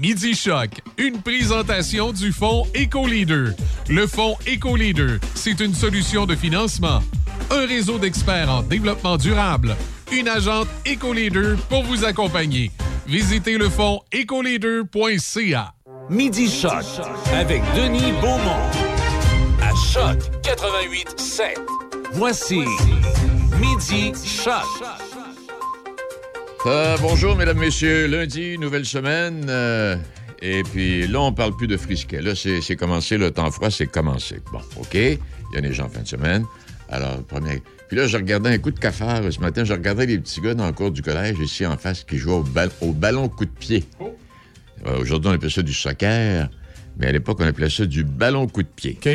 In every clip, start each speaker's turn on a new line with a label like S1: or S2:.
S1: Midi Choc, une présentation du fonds EcoLeader. Le fonds EcoLeader, c'est une solution de financement, un réseau d'experts en développement durable, une agente EcoLeader pour vous accompagner. Visitez le fonds ecoleader.ca.
S2: Midi Choc avec Denis Beaumont à Choc 88 7. Voici Midi Choc.
S3: Euh, bonjour, mesdames, messieurs. Lundi, nouvelle semaine. euh, et puis là, on parle plus de frisquet. Là, c'est commencé. Le temps froid, c'est commencé. Bon, OK. Il y a des gens en fin de semaine. Alors, premier. Puis là, je regardais un coup de cafard ce matin. Je regardais les petits gars dans le cours du collège, ici en face, qui jouaient au, bal- au ballon coup de pied. Euh, Aujourd'hui, on appelle ça du soccer. Mais à l'époque, on appelait ça du ballon coup de pied.
S4: OK.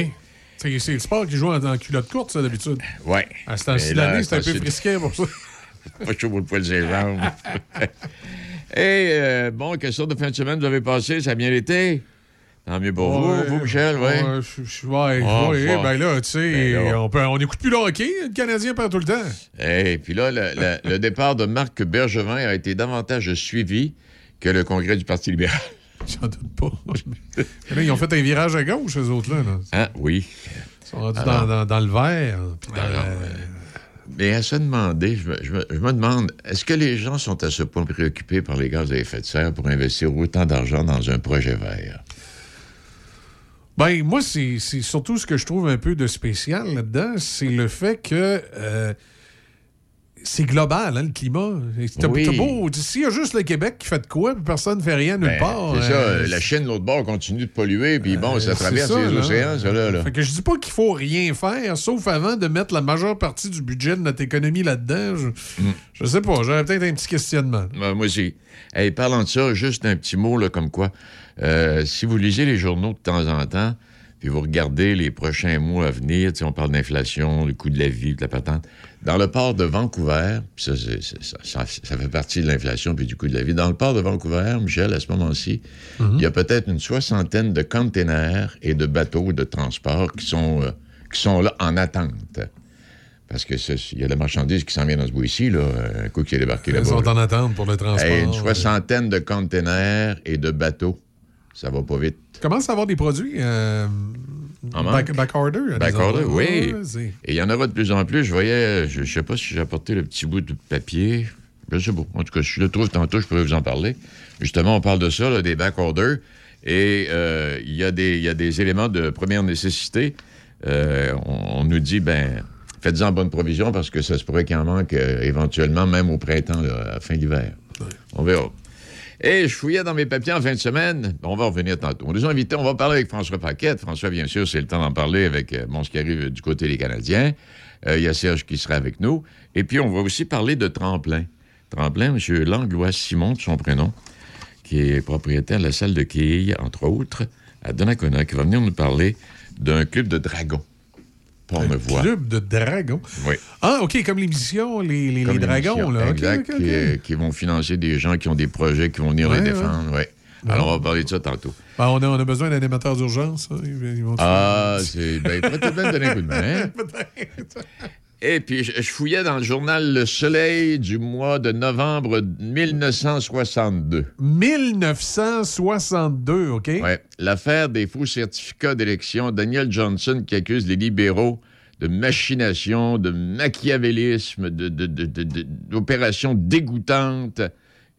S4: C'est le sport qui joue en, en culotte courte, ça, d'habitude.
S3: Ouais.
S4: À ce temps-ci l'année, c'est un peu frisquet pour ça.
S3: Pas chaud pour le poil des jambes. Et euh, bon, quelle sorte de fin de semaine vous avez passé? Ça a bien été? Tant mieux pour
S4: Ouais,
S3: vous, vous, Michel, oui.
S4: Ouais, je- ouais,
S3: Ah,
S4: ouais, ben là, tu sais,
S3: Ben
S4: on, peut- on écoute plus le hockey. Le Canadien perd tout le temps.
S3: Et puis là, le, départ de Marc Bergevin a été davantage suivi que le congrès du Parti libéral.
S4: J'en doute pas. Là, ils ont fait un virage à gauche, eux autres, là. là.
S3: Hein? Oui.
S4: Ils sont rendus
S3: Alors?
S4: dans, dans- dans le vert. puis dans
S3: Alors,
S4: le-
S3: Mais à se demander, je me, je me- demande, est-ce que les gens sont à ce point préoccupés par les gaz à effet de serre pour investir autant d'argent dans un projet vert?
S4: Ben, moi, c'est c'est surtout ce que je trouve un peu de spécial là-dedans, c'est le fait que euh, c'est global, hein, le climat. T'as
S3: Oui.
S4: beau, s'il y a juste le Québec qui fait de quoi, puis personne ne fait rien nulle
S3: Ben,
S4: part.
S3: c'est
S4: euh,
S3: ça, la Chine, l'autre bord, continue de polluer, puis bon, ça
S4: Euh,
S3: traverse
S4: c'est ça,
S3: les
S4: là.
S3: océans, ça, là. là.
S4: Fait que je dis pas qu'il faut rien faire, sauf avant de mettre la majeure partie du budget de notre économie là-dedans. Je,
S3: Mm.
S4: je sais pas, j'aurais peut-être un petit questionnement.
S3: Ouais, moi aussi. Hey, parlant de ça, juste un petit mot là, comme quoi. euh, si vous lisez les journaux de temps en temps, puis vous regardez les prochains mois à venir, on parle d'inflation, le coût de la vie, de la patente. Dans le port de Vancouver, puis ça, ça, ça- ça fait partie de l'inflation puis du coût de la vie. Dans le port de Vancouver, Michel, à ce moment-ci, il y a peut-être une soixantaine de containers et de bateaux de transport qui sont, euh, qui sont là en attente. Parce que il y a la marchandise qui s'en vient dans ce bout ici, là, un coup qui est débarqué
S4: Ils
S3: là-bas.
S4: sont
S3: là.
S4: en attente pour le transport.
S3: Une soixantaine de containers et de bateaux. Ça va pas vite.
S4: Commence à avoir des produits euh,
S3: En
S4: back,
S3: manque.
S4: back order. à des
S3: Back order,
S4: endroits.
S3: oui.
S4: C'est-
S3: Et il y en aura de plus en plus. Je voyais, je, je sais pas si j'ai apporté le petit bout de papier. Je sais pas. En tout cas, si je le trouve tantôt, je pourrais vous en parler. Justement, on parle de ça, là, des back orders. Et euh, il y, a des- il y a des éléments de première nécessité. Euh, on, on nous dit, ben, faites-en bonne provision parce que ça se pourrait qu'il en manque euh, éventuellement, même au printemps, là, à la fin d'hiver. On verra. Et je fouillais dans mes papiers en fin de semaine. On va revenir tantôt. On nous a invités, on va parler avec François Paquette. François, bien sûr, c'est le temps d'en parler avec euh, ce qui arrive du côté des Canadiens. Euh, Il y a Serge qui sera avec nous. Et puis, on va aussi parler de Tremplin. Tremplin, M. Langlois Simon, de son prénom, qui est propriétaire de la salle de quilles, entre autres, à Donnacona, qui va venir nous parler d'un club de dragons. Pornevoix.
S4: Club de dragons.
S3: Oui.
S4: Ah, OK, comme l'émission, les, les,
S3: Comme
S4: les dragons, là.
S3: Exact,
S4: OK, OK.
S3: Qui, qui vont financer des gens qui ont des projets qui vont venir
S4: Ouais,
S3: les défendre. ouais. Alors, on va parler de ça tantôt.
S4: Ben, on, a, on a besoin d'un animateur d'urgence. hein. Ils vont
S3: Ah, c'est. Ben, peut-être bien donner un coup de main. hein? Et puis, je, je fouillais dans le journal Le Soleil du mois de novembre 1962.
S4: 1962, OK?
S3: Ouais. L'affaire des faux certificats d'élection, Daniel Johnson qui accuse les libéraux de machination, de machiavélisme, de, de- de- de- de- d'opérations dégoûtantes.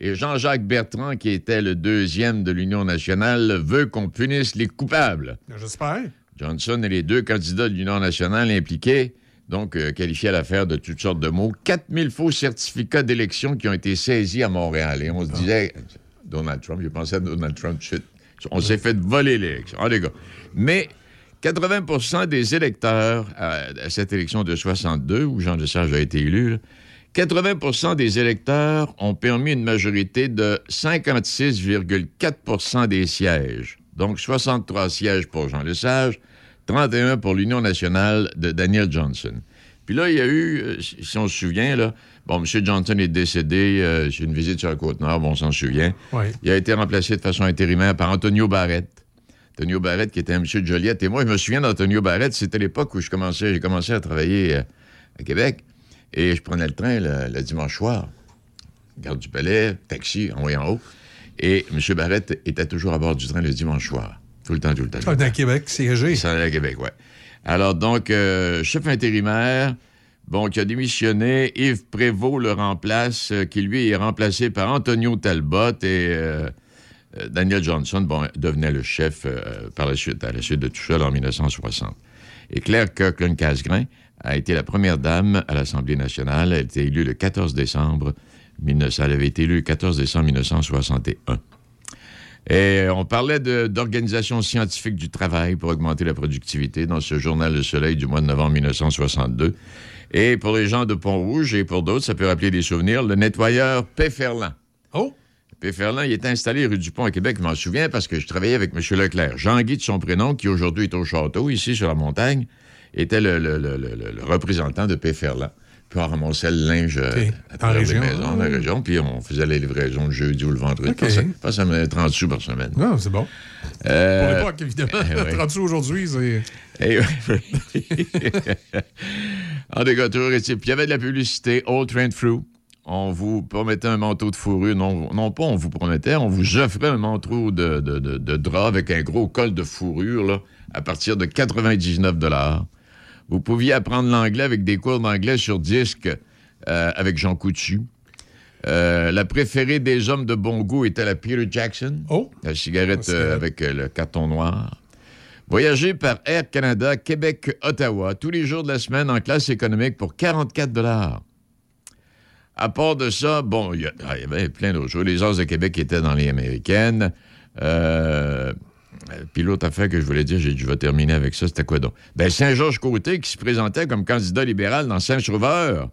S3: Et Jean-Jacques Bertrand, qui était le deuxième de l'Union nationale, veut qu'on punisse les coupables.
S4: J'espère.
S3: Johnson et les deux candidats de l'Union nationale impliqués, donc euh, qualifiés à l'affaire de toutes sortes de mots. 4000 faux certificats d'élection qui ont été saisis à Montréal. Et on se disait, Donald Trump, j'ai pensé à Donald Trump, chut. on s'est fait voler l'élection. Ah, les gars. Mais 80% des électeurs à, à cette élection de 62, où Jean Lesage a été élu, là, 80% des électeurs ont permis une majorité de 56,4% des sièges. Donc 63 sièges pour Jean Lesage, 31 pour l'Union nationale de Daniel Johnson. Puis là, il y a eu, euh, si on se souvient, là, bon, M. Johnson est décédé, euh, c'est une visite sur la Côte-Nord, bon, on s'en souvient. Il a été remplacé de façon intérimaire par Antonio Barrett. Antonio Barrett, qui était un monsieur de Joliette. Et moi, je me souviens d'Antonio Barrett, c'était l'époque où je commençais, j'ai commencé à travailler euh, à Québec. Et je prenais le train le, le dimanche soir. Garde du Palais, taxi, en haut et en haut. Et M. Barrette était toujours à bord du train le dimanche soir. Tout le temps, tout le temps. tout
S4: Ah,
S3: le temps.
S4: dans Québec, siégé.
S3: Il s'en allait à Québec, oui. Alors, donc, euh, chef intérimaire, bon, qui a démissionné, Yves Prévost le remplace, euh, qui lui est remplacé par Antonio Talbot et euh, Daniel Johnson, bon, devenait le chef par la suite, à la suite de tout en 1960. Et Claire Kirkland-Casgrain a été la première dame à l'Assemblée nationale. Elle a été élue le 14 décembre, 19... elle avait été élue le 14 décembre 1961. Et on parlait d'organisation scientifique du travail pour augmenter la productivité dans ce journal Le Soleil du mois de novembre 1962. Et pour les gens de Pont-Rouge et pour d'autres, ça peut rappeler des souvenirs, le nettoyeur Péferland.
S4: Oh!
S3: Péferland, il était installé rue du Pont à Québec. Je m'en souviens parce que je travaillais avec M. Leclerc. Jean-Guy de son prénom, qui aujourd'hui est au château, ici sur la montagne, était le, le- le- le- le- le représentant de Péferland. On ramassait le linge euh,
S4: OK.
S3: à travers les
S4: région.
S3: maisons, dans la région, puis on faisait les livraisons le jeudi ou le vendredi.
S4: OK.
S3: Pas ça, me 30 sous par semaine.
S4: Non, c'est bon.
S3: Euh,
S4: Pour l'époque, évidemment.
S3: eh ouais.
S4: 30 sous aujourd'hui, c'est.
S3: Eh oui. en dégoture, et puis il y avait de la publicité, Old Train Through. On vous promettait un manteau de fourrure. Non, non pas on vous promettait, on vous offrait un manteau de, de, de- de drap avec un gros col de fourrure là, à partir de 99 Vous pouviez apprendre l'anglais avec des cours d'anglais sur disque euh, avec Jean Coutu. Euh, la préférée des hommes de bon goût était la Peter Jackson.
S4: Oh!
S3: La cigarette euh, avec le carton noir. Voyager par Air Canada, Québec, Ottawa, tous les jours de la semaine en classe économique pour 44 À part de ça, bon, il y, ah, y avait plein d'autres choses. Les As de Québec étaient dans les américaines. Euh, puis l'autre affaire que je voulais dire, j'ai dit, je vais terminer avec ça, c'était quoi donc? Ben, Saint-Georges-Côté qui se présentait comme candidat libéral dans Saint-Sauveur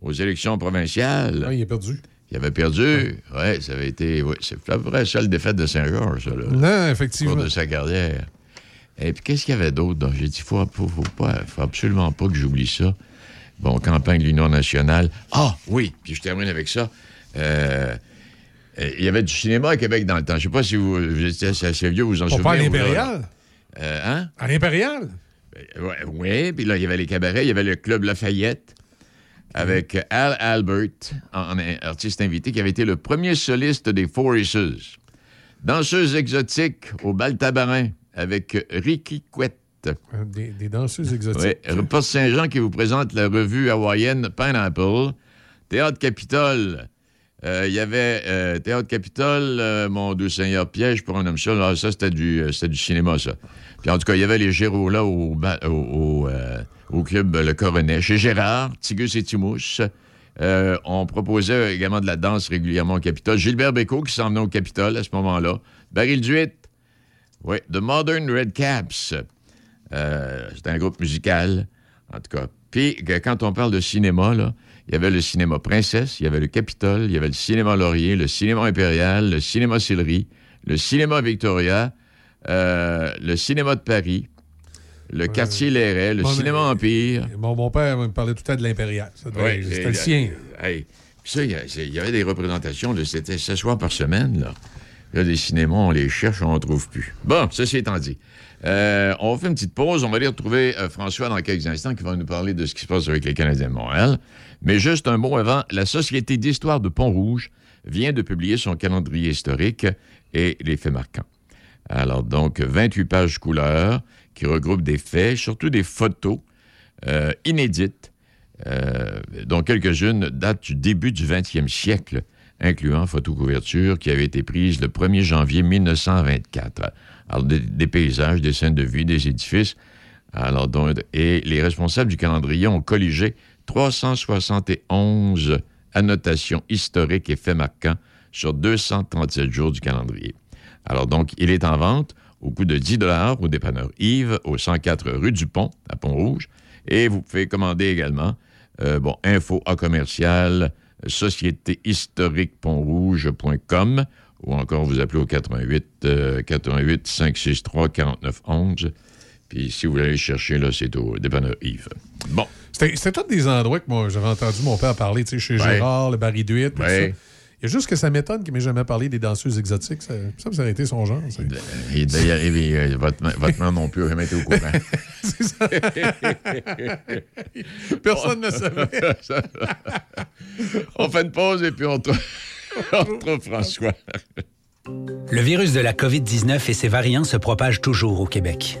S3: aux élections provinciales.
S4: Ah, il est perdu.
S3: Il avait perdu. Ouais, ça avait été. Ouais, c'est la vraie seule défaite de Saint-Georges, ça, là,
S4: Non,
S3: au cours
S4: effectivement.
S3: de sa carrière. Et puis, qu'est-ce qu'il y avait d'autre? donc? J'ai dit, il faut, faut, faut pas, faut absolument pas que j'oublie ça. Bon, campagne de l'Union nationale. Ah, oui, puis je termine avec ça. Euh, euh, il y avait du cinéma à Québec dans le temps. Je sais pas si vous, vous étiez assez, vieux, vous en
S4: On
S3: souvenez.
S4: parle à l'Impérial?
S3: Euh, hein?
S4: À l'Impérial?
S3: Euh, ouais, Oui, puis là, il y avait les cabarets, il y avait le Club Lafayette avec Al Albert, en artiste invité, qui avait été le premier soliste des Aces. Danseuse exotique au bal tabarin avec Ricky Couette.
S4: Euh, Des, des danseuses
S3: Oui,
S4: exotiques.
S3: Poste Saint-Jean qui vous présente la revue hawaïenne Pineapple. Théâtre Capitole. Euh, Il y avait euh, Théâtre Capitole, euh, mon doux Seigneur Piège pour un homme seul. Ah, ça, c'était du, du cinéma, ça. Puis en tout cas, il y avait les Géros-là au, ba- au, au, au club Le Coronet. Chez Gérard, Tigus et Timouche. Euh, on proposait également de la danse régulièrement au Capitole. Gilbert Bécaud qui s'en au Capitole à ce moment-là. Baril Duit. Oui, The Modern Red Caps. C'était un groupe musical, en tout cas. Puis, quand on parle de cinéma, là, il y avait le cinéma Princesse, il y avait le Capitole, il y avait le cinéma Laurier, le cinéma Impérial, le cinéma Sillery, le cinéma Victoria, euh, le cinéma de Paris, le quartier Léret, le
S4: Bon,
S3: cinéma Empire.
S4: Mon, mon père me parlait tout le temps de l'Impérial.
S3: Ouais,
S4: C'était le sien.
S3: Hey, ça, il y avait des représentations, là, c'était ce soir par semaine. Là. Là, des cinémas, on les cherche, on n'en trouve plus. Bon, ceci étant dit, euh, on fait une petite pause. On va aller retrouver euh, François dans quelques instants qui va nous parler de ce qui se passe avec les Canadiens de Montréal. Mais juste un mot avant, la Société d'histoire de Pont-Rouge vient de publier son calendrier historique et les faits marquants. Alors donc, 28 pages couleurs qui regroupent des faits, surtout des photos euh, inédites, euh, dont quelques-unes datent du début du 20e siècle, incluant photocouverture qui avait été prise le 1er janvier 1924. Alors, des, paysages, des scènes de vie, des édifices. Alors, donc, et les responsables du calendrier ont colligé 371 annotations historiques et faits marquants sur 237 jours du calendrier. Alors donc, il est en vente au coût de 10 au dépanneur Yves, au 104 rue du Pont, à Pont-Rouge. Et vous pouvez commander également, euh, bon, info à commercial, sociétéhistoriquepontrouge.com ou encore vous appelez au 88 euh, 88 563 49 11. Puis si vous voulez aller chercher, là, c'est au dépanneur Yves. Bon.
S4: C'était c'était tous des endroits que moi, j'avais entendu mon père parler, tu sais, chez
S3: Ouais.
S4: Gérard, le Barry Duit, tout
S3: Ouais.
S4: ça. Il y a juste que ça m'étonne qu'il m'ait jamais parlé des danseuses exotiques. Ça, ça, été son genre.
S3: Et d'ailleurs, euh, votre, votre mère non plus n'a jamais été au courant.
S4: C'est ça. Personne ne savait.
S3: on fait une pause et puis on retrouve, on retrouve François.
S5: Le virus de la COVID-19 et ses variants se propagent toujours au Québec.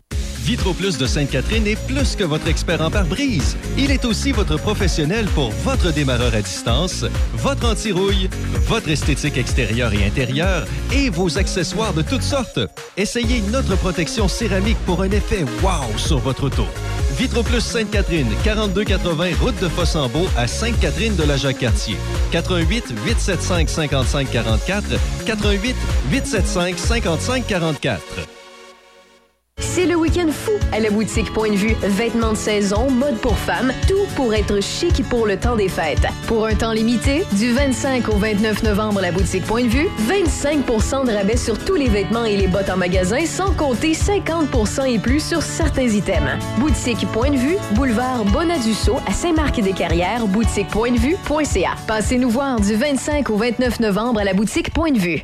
S6: Vitroplus de Sainte-Catherine est plus que votre expert en pare-brise. Il est aussi votre professionnel pour votre démarreur à distance, votre anti-rouille, votre esthétique extérieure et intérieure et vos accessoires de toutes sortes. Essayez notre protection céramique pour un effet wow sur votre auto. Vitroplus Sainte-Catherine, 4280 route de Fossambeau à Sainte-Catherine de la Jacques-Cartier. 88 875 55 44 88 875 55 44.
S7: C'est le week-end fou à la boutique Point de Vue. Vêtements de saison, mode pour femmes, tout pour être chic pour le temps des fêtes. Pour un temps limité, du 25 au 29 novembre à la boutique Point de Vue, 25% de rabais sur tous les vêtements et les bottes en magasin, sans compter 50% et plus sur certains items. Boutique Point de Vue, boulevard Bonadusseau à Saint-Marc-des-Carrières, boutiquepointdevue.ca. Passez nous voir du 25 au 29 novembre à la boutique Point de Vue.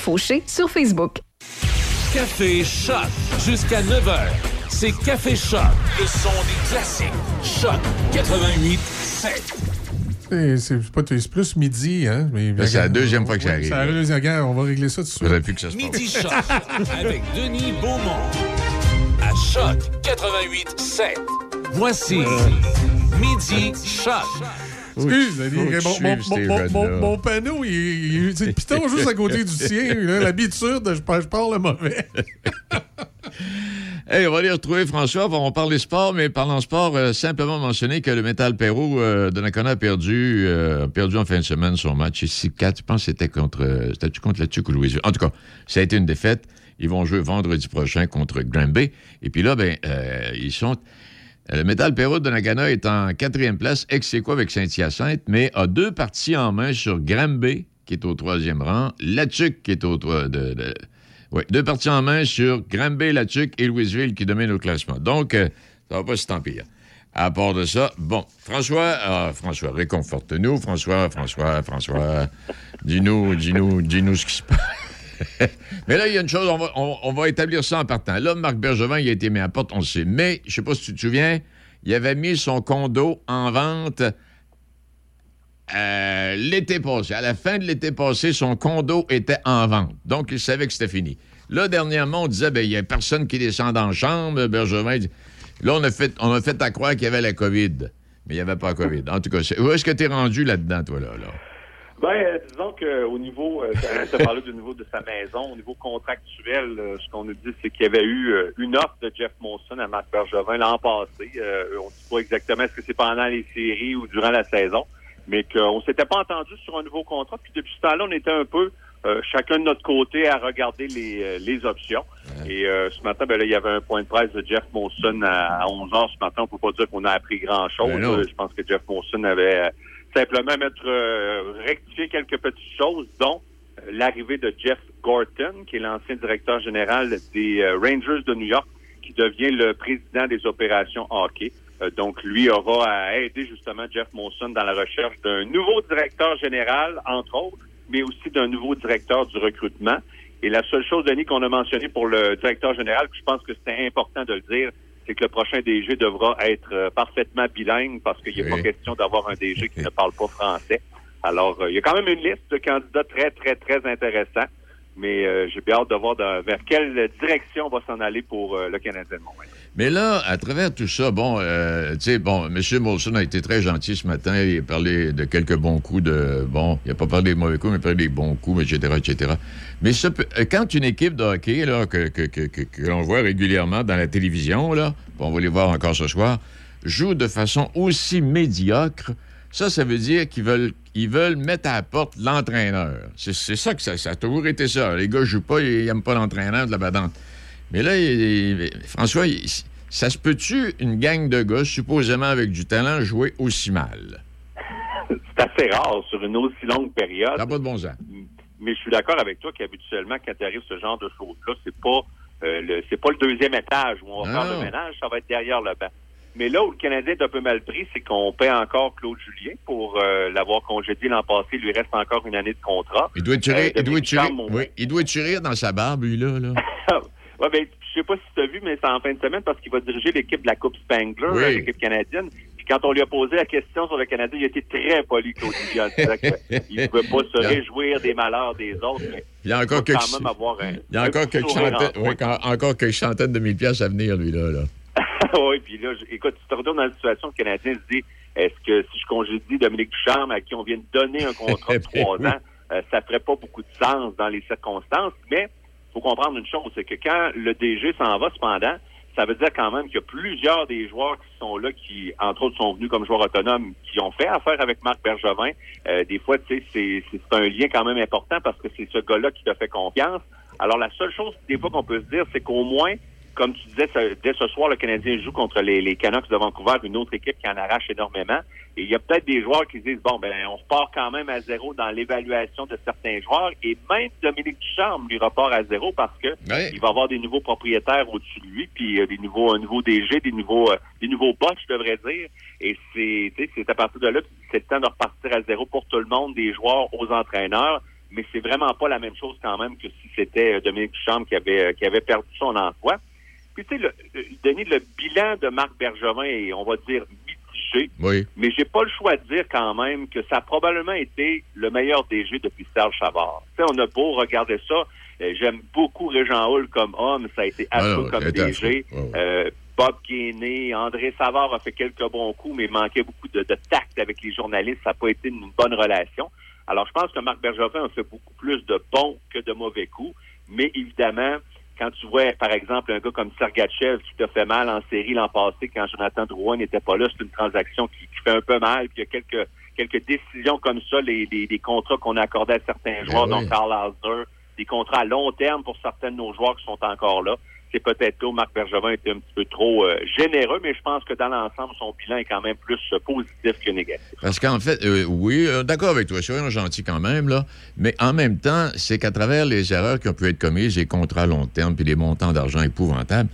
S7: Fauché sur Facebook.
S2: Café Choc jusqu'à 9h. C'est Café Choc, le son des classiques. Choc 88 7.
S4: C'est pas- plus midi, hein? mais-
S3: c'est la deuxième fois que ça
S4: Ouais,
S3: arrive.
S4: C'est la deuxième guerre, on va régler ça tout de suite.
S3: Plus que ça se passe.
S2: Midi Choc avec Denis Beaumont. À Choc 88 7. Voici Midi Choc.
S4: Excuse, mon, panneau, il, le piton juste à côté du tien. là, L'habitude, je, par- je parle le mauvais.
S3: Hey, on va aller retrouver François. On parle des sports, mais parlant sport, euh, simplement mentionner que le Metal Perrault euh, de Nakona a perdu, euh, perdu en fin de semaine son match. Ici, 4, je pense que c'était contre, euh, c'était contre la Tuque ou Louisville? En tout cas, ça a été une défaite. Ils vont jouer vendredi prochain contre Granby. Et puis là, ben, ils sont. Le Metal Perrault de Nakana est en quatrième place, ex avec Saint-Hyacinthe, mais a deux parties en main sur Granby, qui est au troisième rang, Latuc, qui est au de, de- ouais, deux parties en main sur Granby, Latuc et Louisville qui dominent au classement. Donc, euh, ça va pas si tant pire. À part de ça, bon, François, ah, François, réconforte-nous, François, François, François, dis-nous, dis-nous, dis-nous ce qui se passe. Mais là, il y a une chose, on va, établir ça en partant. Là, Marc Bergevin, il a été mis à porte, on le sait. Mais, je sais pas si tu te souviens, il avait mis son condo en vente euh, l'été passé. À la fin de l'été passé, son condo était en vente. Donc, il savait que c'était fini. Là, dernièrement, on disait, ben, il n'y a personne qui descend la chambre. Bergevin dit- Là, on a fait, on a fait à croire qu'il y avait la COVID. Mais il n'y avait pas la COVID. En tout cas, où est-ce que tu es rendu là-dedans, toi, là?
S8: Ben, euh, disons qu'au niveau, euh, tu parlé du niveau de sa maison, au niveau contractuel, euh, ce qu'on nous dit, c'est qu'il y avait eu euh, une offre de Jeff Monson à Marc Bergevin l'an passé. Euh, on ne dit pas exactement est-ce que c'est pendant les séries ou durant la saison, mais qu'on s'était pas entendu sur un nouveau contrat. Puis depuis ce temps-là, on était un peu euh, chacun de notre côté à regarder les, euh, les options. Et euh, ce matin, ben là, il y avait un point de presse de Jeff Monson à, 11 h ce matin. On peut pas dire qu'on a appris grand-chose.
S3: Ben
S8: Je pense que Jeff Monson avait euh, simplement mettre euh, rectifier quelques petites choses, dont euh, l'arrivée de Jeff Gorton, qui est l'ancien directeur général des euh, Rangers de New York, qui devient le président des opérations hockey. Euh, donc, lui aura à aider justement Jeff Monson dans la recherche d'un nouveau directeur général, entre autres, mais aussi d'un nouveau directeur du recrutement. Et la seule chose, Denis, qu'on a mentionné pour le directeur général, je pense que c'était important de le dire, c'est que le prochain DG devra être euh, parfaitement bilingue parce qu'il n'y a
S3: Oui.
S8: pas question d'avoir un DG qui ne parle pas français. Alors, euh, il y a quand même une liste de candidats très, très, très intéressants. Mais euh, j'ai bien hâte de voir vers quelle direction on va s'en aller pour euh, le Canadien de Montréal.
S3: Mais là, à travers tout ça, bon, euh, tu sais, bon, M. Molson a été très gentil ce matin. Il a parlé de quelques bons coups de. Bon, il n'a pas parlé des mauvais coups, mais il a parlé des bons coups, etc., etc. Mais ça peut- quand une équipe de hockey, là, que, l'on voit régulièrement dans la télévision, là, on va les voir encore ce soir, joue de façon aussi médiocre, ça, ça veut dire qu'ils veulent, ils veulent mettre à la porte l'entraîneur. C'est ça que ça, ça a toujours été ça. Les gars jouent pas, ils n'aiment pas l'entraîneur de la badante. Mais là, il- il- François, il- ça se peut-tu, une gang de gars, supposément avec du talent, jouer aussi mal?
S8: C'est assez rare sur une aussi longue période.
S3: Ça n'a pas de bon sens.
S8: Mais je suis d'accord avec toi qu'habituellement, quand tu arrives ce genre de choses-là, c'est pas euh, le c'est pas le deuxième étage où on va faire le ménage, ça va être derrière le banc. Mais là où le Canadien est un peu mal pris, c'est qu'on paie encore Claude Julien pour euh, l'avoir congédié l'an passé. Il lui reste encore une année de contrat.
S3: Il doit être tiré,
S8: Euh,
S3: il doit être tiré-
S8: Dominique Charme,
S3: oui, il doit être tiré dans sa barbe, lui, là. là.
S8: ouais, ben, je sais pas si tu as vu, mais c'est en fin de semaine parce qu'il va diriger l'équipe de la Coupe Spangler,
S3: Oui.
S8: l'équipe canadienne. Puis quand on lui a posé la question sur le Canadien, il a été très poli, Claude Julien. qu'il ne pouvait pas se
S3: Il
S8: réjouir des malheurs des autres. Mais
S3: Il y a
S8: il
S3: encore quelques, il y a encore quelques centaines, oui,
S8: coin.
S3: quand- encore quelques centaines de mille piastres à venir, lui, là. là.
S8: oui, puis là, écoute, tu te retrouves dans la situation le Canadien se dit, est-ce que si je congédie Dominique Ducharme, à qui on vient de donner un contrat de
S3: Ben
S8: trois ans, euh, ça ferait pas beaucoup de sens dans les circonstances, mais faut comprendre une chose, c'est que quand le DG s'en va, cependant, ça veut dire quand même qu'il y a plusieurs des joueurs qui sont là, qui, entre autres, sont venus comme joueurs autonomes, qui ont fait affaire avec Marc Bergevin. Euh, des fois, tu sais, c'est c'est- c'est un lien quand même important parce que c'est ce gars-là qui t'a fait confiance. Alors, la seule chose, des fois, qu'on peut se dire, c'est qu'au moins, comme tu disais, ce- dès ce soir, le Canadien joue contre les, les Canucks de Vancouver, une autre équipe qui en arrache énormément. Et il y a peut-être des joueurs qui se disent, bon, ben, on repart quand même à zéro dans l'évaluation de certains joueurs. Et même Dominique Ducharme lui repart à zéro parce que
S3: Ouais.
S8: il va avoir des nouveaux propriétaires au-dessus de lui, puis euh, des nouveaux, un nouveau DG, des nouveaux, euh, des nouveaux boss, je devrais dire. Et c'est, tu sais, c'est à partir de là, que c'est le temps de repartir à zéro pour tout le monde, des joueurs aux entraîneurs. Mais c'est vraiment pas la même chose quand même que si c'était euh, Dominique Duchamp qui avait, euh, qui avait perdu son emploi. Puis tu sais, le, le- Denis, le bilan de Marc Bergevin est, on va dire, mitigé.
S3: Oui.
S8: Mais j'ai pas le choix de dire quand même que ça a probablement été le meilleur DG depuis Serge Chavard. Tu sais, on a beau regarder ça. euh, J'aime beaucoup Régent Hull comme homme. Ça a été affreux
S3: Ah,
S8: comme
S3: il
S8: DG.
S3: Ouais.
S8: Euh, Bob Gainé, André Savard a fait quelques bons coups, mais manquait beaucoup de, de tact avec les journalistes. Ça n'a pas été une bonne relation. Alors, je pense que Marc Bergevin a fait beaucoup plus de bons que de mauvais coups. Mais évidemment, quand tu vois, par exemple, un gars comme Sergachev qui t'a fait mal en série l'an passé quand Jonathan Drouin n'était pas là, c'est une transaction qui, qui fait un peu mal. Puis il y a quelques, quelques décisions comme ça, les, les, les contrats qu'on a accordés à certains joueurs,
S3: oui.
S8: dont Carl Hausner, des contrats à long terme pour certains de nos joueurs qui sont encore là. C'est peut-être où Marc Bergevin était un petit peu trop euh, généreux, mais je pense que dans l'ensemble, son bilan est quand même plus euh, positif que négatif.
S3: Parce qu'en fait, euh, oui, d'accord avec toi, soyons gentils quand même, là. Mais en même temps, c'est qu'à travers les erreurs qui ont pu être commises, les contrats à long terme, puis les montants d'argent épouvantables,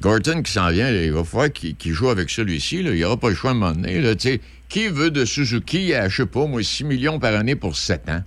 S3: Gorton qui s'en vient, il va falloir qu'il joue avec celui-ci. Il n'y aura pas le choix à un moment donné. Qui veut de Suzuki à, je sais pas, moi, 6 millions par année pour 7 ans?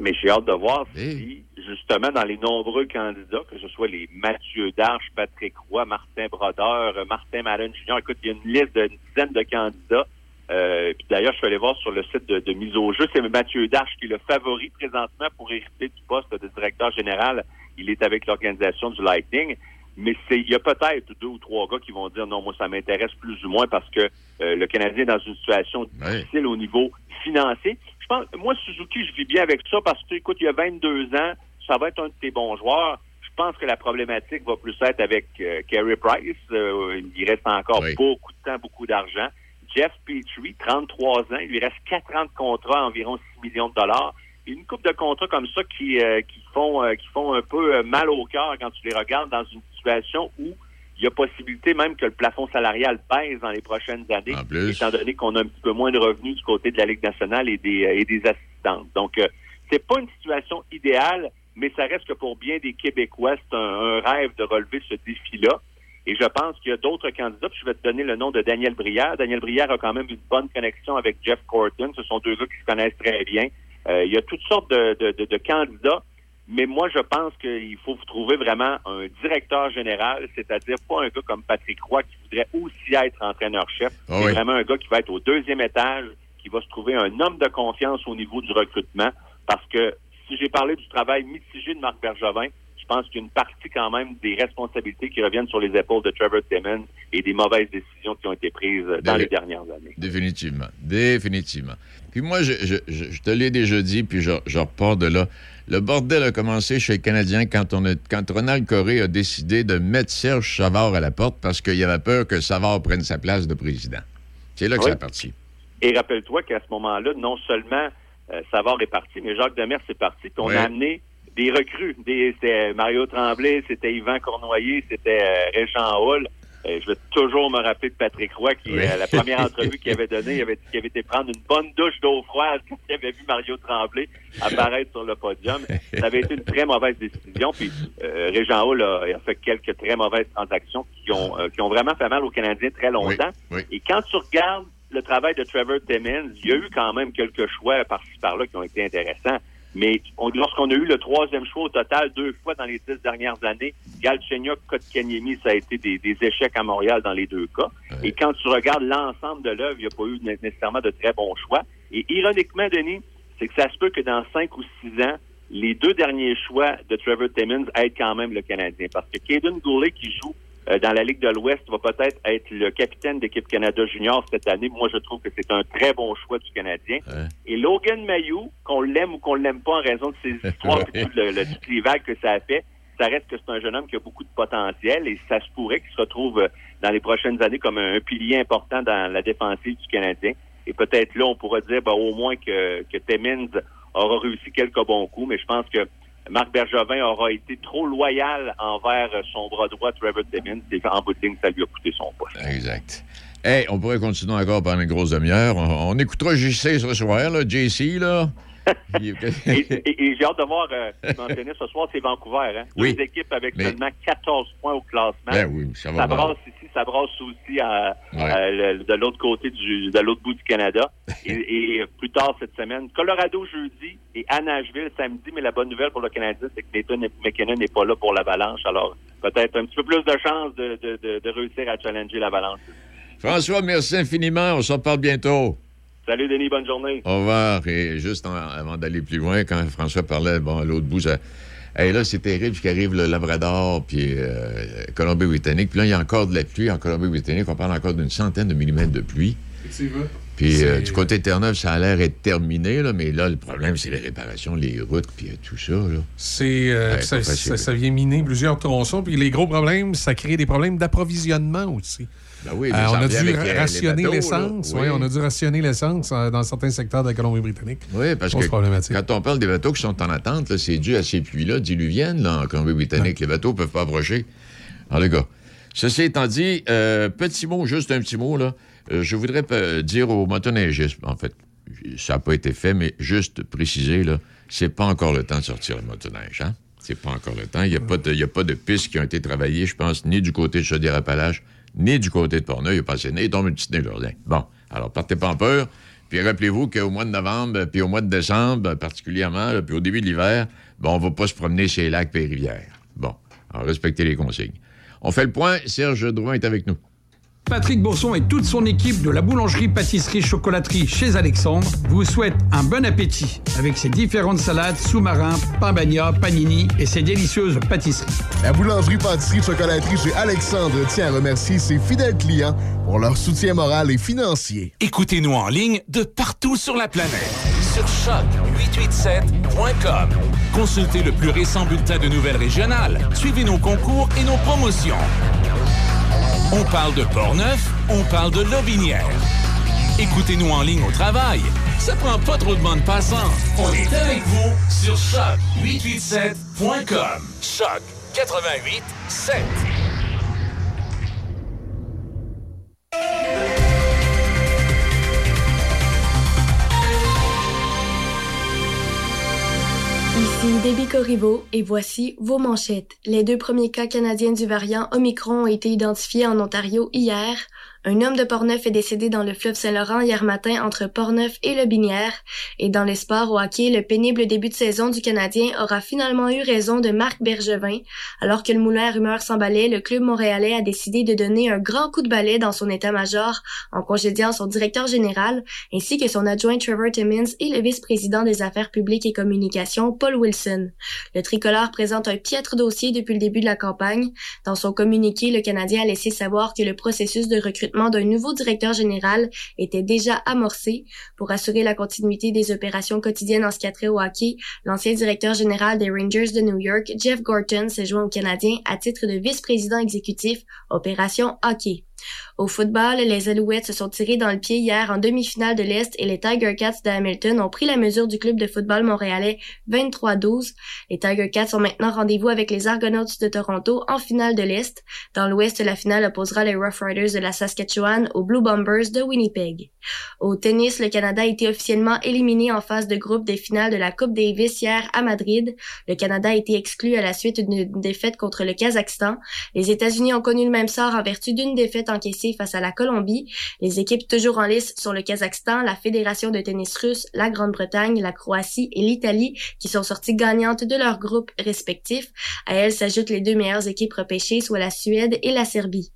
S8: Mais j'ai hâte de voir si, justement, dans les nombreux candidats, que ce soit les Mathieu Darche, Patrick Roy, Martin Brodeur, euh, Martin Malone Junior, écoute, il y a une liste d'une dizaine de candidats. Euh, puis d'ailleurs, je suis allé voir sur le site de, de mise au jeu, c'est Mathieu Darche qui est le favori présentement pour hériter du poste de directeur général. Il est avec l'organisation du Lightning. Mais c'est, il y a peut-être deux ou trois gars qui vont dire non, moi ça m'intéresse plus ou moins parce que euh, le Canadien est dans une situation difficile au niveau financier. Je pense, moi Suzuki, je vis bien avec ça parce que, écoute, il y a 22 ans, ça va être un de tes bons joueurs. Je pense que la problématique va plus être avec euh, Carey Price. Euh, il reste encore
S3: Oui.
S8: beaucoup de temps, beaucoup d'argent. Jeff Petrie, 33 ans, il lui reste 4 ans de contrat, environ 6 millions de dollars. Une coupe de contrats comme ça qui, euh, qui font euh, qui font un peu euh, mal au cœur quand tu les regardes dans une situation où il y a possibilité même que le plafond salarial baisse dans les prochaines années, étant donné qu'on a un petit peu moins de revenus du côté de la Ligue nationale et des, euh, et des assistantes. Donc, euh, c'est pas une situation idéale, mais ça reste que pour bien des Québécois, c'est un, un rêve de relever ce défi-là. Et je pense qu'il y a d'autres candidats. Puis je vais te donner le nom de Daniel Brière. Daniel Brière a quand même une bonne connexion avec Jeff Corton. Ce sont deux gars qui se connaissent très bien. Euh, il y a toutes sortes de, de, de, de candidats. Mais moi, je pense qu'il faut trouver vraiment un directeur général, c'est-à-dire pas un gars comme Patrick Roy qui voudrait aussi être entraîneur-chef.
S3: Ah
S8: C'est
S3: oui.
S8: vraiment un gars qui va être au deuxième étage, qui va se trouver un homme de confiance au niveau du recrutement. Parce que si j'ai parlé du travail mitigé de Marc Bergevin, je pense qu'il y a une partie quand même des responsabilités qui reviennent sur les épaules de Trevor Timmons et des mauvaises décisions qui ont été prises dans les dernières années.
S3: Définitivement. Définitivement. Puis moi, je, je- je- je te l'ai déjà dit, puis je, je repars de là. Le bordel a commencé chez les Canadiens quand, on a, quand Ronald Coré a décidé de mettre Serge Savard à la porte parce qu'il avait peur que Savard prenne sa place de président. C'est là que
S8: Oui.
S3: ça a parti.
S8: Et rappelle-toi qu'à ce moment-là, non seulement euh, Savard est parti, mais Jacques Demers est parti, puis on
S3: Ouais.
S8: a amené des recrues. Des- C'était Mario Tremblay, c'était Yvan Cournoyer, c'était euh, Régent Hall. Euh, je vais toujours me rappeler de Patrick Roy, qui,
S3: Oui.
S8: euh, la première entrevue qu'il avait donnée, il avait dit qu'il avait été prendre une bonne douche d'eau froide quand il avait vu Mario Tremblay apparaître sur le podium. Ça avait été une très mauvaise décision. Puis euh, Régent Hall a, a fait quelques très mauvaises transactions qui ont, euh, qui ont vraiment fait mal aux Canadiens très longtemps.
S3: Oui, oui.
S8: Et quand tu regardes le travail de Trevor Timmons, il y a eu quand même quelques choix par-ci par-là qui ont été intéressants. Mais on- lorsqu'on a eu le troisième choix au total deux fois dans les dix dernières années, Galchenyuk, Kotkaniemi, ça a été des, des échecs à Montréal dans les deux cas. Et quand tu regardes l'ensemble de l'œuvre, il n'y a pas eu né- nécessairement de très bons choix. Et ironiquement, Denis, c'est que ça se peut que dans cinq ou six ans, les deux derniers choix de Trevor Timmons aident quand même le Canadien. Parce que Caden Goulet, qui joue euh, dans la Ligue de l'Ouest, va peut-être être le capitaine d'équipe Canada Junior cette année. Moi, je trouve que c'est un très bon choix du Canadien.
S3: Ouais.
S8: Et Logan Mayou, qu'on l'aime ou qu'on l'aime pas en raison de ses histoires et tout le, le, clivage que ça a fait, ça reste que c'est un jeune homme qui a beaucoup de potentiel et ça se pourrait qu'il se retrouve euh, dans les prochaines années comme un, un pilier important dans la défensive du Canadien. Et peut-être là, on pourra dire ben, au moins que, que Timmins aura réussi quelques bons coups, mais je pense que Marc Bergevin aura été trop loyal envers son bras droit, Trevor Timmins, et en bout de ligne, ça lui a coûté son poste.
S3: Exact. Hey, on pourrait continuer encore pendant une grosse demi-heure. On écoutera JC ce soir, là, JC, là.
S8: Et, et- et j'ai hâte de voir, euh, ce soir, c'est Vancouver. Hein?
S3: Oui.
S8: Deux équipes avec
S3: Mais-
S8: seulement 14 points au classement.
S3: Ben oui, ça va
S8: ça brasse ici, ça brasse aussi à,
S3: Ouais.
S8: à le- de l'autre côté, du, de l'autre bout du Canada. et, et plus tard cette semaine, Colorado jeudi et à Nashville samedi. Mais la bonne nouvelle pour le Canadien, c'est que Nathan McKinnon n'est pas là pour l'Avalanche. Alors peut-être un petit peu plus de chance de, de- de- de réussir à challenger l'Avalanche.
S3: François, merci infiniment. On se reparle bientôt.
S8: Salut Denis, bonne journée.
S3: Au revoir. Et juste en- avant d'aller plus loin, quand François parlait, bon, à l'autre bout, ça. Hey, là, c'est terrible qu'arrive le Labrador puis euh, Colombie-Britannique. Puis là, il y a encore de la pluie en Colombie-Britannique. On parle encore d'une centaine de millimètres de pluie. Puis euh, du côté de Terre-Neuve, ça a l'air être terminé, là, mais là, le problème, c'est les réparations, les routes, puis euh, tout ça. Là.
S4: C'est, euh,
S3: Ouais,
S4: ça- ça vient miner plusieurs tronçons. Puis les gros problèmes, ça crée des problèmes d'approvisionnement aussi.
S3: Ben oui,
S4: Euh, on a dû rationner l'essence.
S3: Oui.
S4: Oui, on a dû rationner l'essence euh, dans certains secteurs de la Colombie-Britannique.
S3: Oui, parce que quand on parle des bateaux qui sont en attente, c'est dû à ces pluies-là diluviennes là, en Colombie-Britannique. Les bateaux ne peuvent pas approcher. Alors, les gars, ceci étant dit, euh, petit mot, juste un petit mot, là. Euh, je voudrais dire aux motoneigistes, en fait, ça n'a pas été fait, mais juste préciser, là, c'est pas encore le temps de sortir le motoneige, hein? C'est pas encore le temps. Il n'y a, pas de- il y a pas de pistes qui ont été travaillées, je pense, ni du côté de Chaudière-Appalaches, ni du côté de Portneuf. Il a pas nez, il tombe une petite nez. Bon, alors partez pas en peur. Puis rappelez-vous qu'au mois de novembre, puis au mois de décembre, particulièrement, puis au début de l'hiver, bon, on va pas se promener chez les lacs et les rivières. Bon, alors respectez les consignes. On fait le point. Serge Drouin est avec nous.
S9: Patrick Bourson et toute son équipe de la boulangerie, pâtisserie, chocolaterie chez Alexandre vous souhaitent un bon appétit avec ses différentes salades, sous-marins, pain bagna, panini et ses délicieuses pâtisseries.
S10: La boulangerie, pâtisserie, chocolaterie chez Alexandre tient à remercier ses fidèles clients pour leur soutien moral et financier.
S2: Écoutez-nous en ligne de partout sur la planète. Sur choc887.com. Consultez le plus récent bulletin de nouvelles régionales. Suivez nos concours et nos promotions. On parle de Portneuf, on parle de Lobinière. Écoutez-nous en ligne au travail. Ça prend pas trop de bande passante. On est avec vous sur choc887.com. Choc 88.7.
S11: Ici Debbie et voici vos manchettes. Les deux premiers cas canadiens du variant Omicron ont été identifiés en Ontario hier. Un homme de Portneuf est décédé dans le fleuve Saint-Laurent hier matin entre Portneuf et le Binière. Et dans les sports au hockey, le pénible début de saison du Canadien aura finalement eu raison de Marc Bergevin. Alors que le moulin à rumeurs s'emballait, le club montréalais a décidé de donner un grand coup de balai dans son état-major en congédiant son directeur général ainsi que son adjoint Trevor Timmins et le vice-président des affaires publiques et communications Paul Wilson. Le tricolore présente un piètre dossier depuis le début de la campagne. Dans son communiqué, le Canadien a laissé savoir que le processus de recrutement d'un nouveau directeur général était déjà amorcé pour assurer la continuité des opérations quotidiennes en ce au hockey. L'ancien directeur général des Rangers de New York, Jeff Gorton, s'est joint aux Canadiens à titre de vice-président exécutif Opération Hockey. Au football, les Alouettes se sont tirés dans le pied hier en demi-finale de l'Est et les Tiger Cats de Hamilton ont pris la mesure du club de football montréalais 23-12. Les Tiger Cats ont maintenant rendez-vous avec les Argonauts de Toronto en finale de l'Est. Dans l'Ouest, la finale opposera les Rough Riders de la Saskatchewan aux Blue Bombers de Winnipeg. Au tennis, le Canada a été officiellement éliminé en phase de groupe des finales de la Coupe Davis hier à Madrid. Le Canada a été exclu à la suite d'une défaite contre le Kazakhstan. Les États-Unis ont connu le même sort en vertu d'une défaite encaissée face à la Colombie. Les équipes toujours en lice sont le Kazakhstan, la Fédération de tennis russe, la Grande-Bretagne, la Croatie et l'Italie qui sont sorties gagnantes de leurs groupes respectifs. À elles s'ajoutent les deux meilleures équipes repêchées, soit la Suède et la Serbie.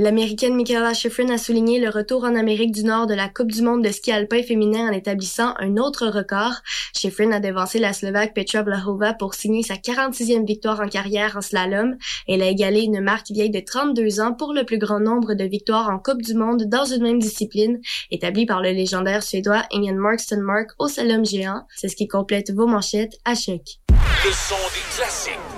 S11: L'américaine Michaela Schifrin a souligné le retour en Amérique du Nord de la Coupe du monde de ski alpin féminin en établissant un autre record. Schifrin a devancé la Slovaque Petra Blahova pour signer sa 46e victoire en carrière en slalom. Elle a égalé une marque vieille de 32 ans pour le plus grand nombre de victoires en Coupe du monde dans une même discipline, établie par le légendaire suédois Ingen Marksten Mark au slalom géant. C'est ce qui complète vos manchettes à choc.
S2: Le son des classiques.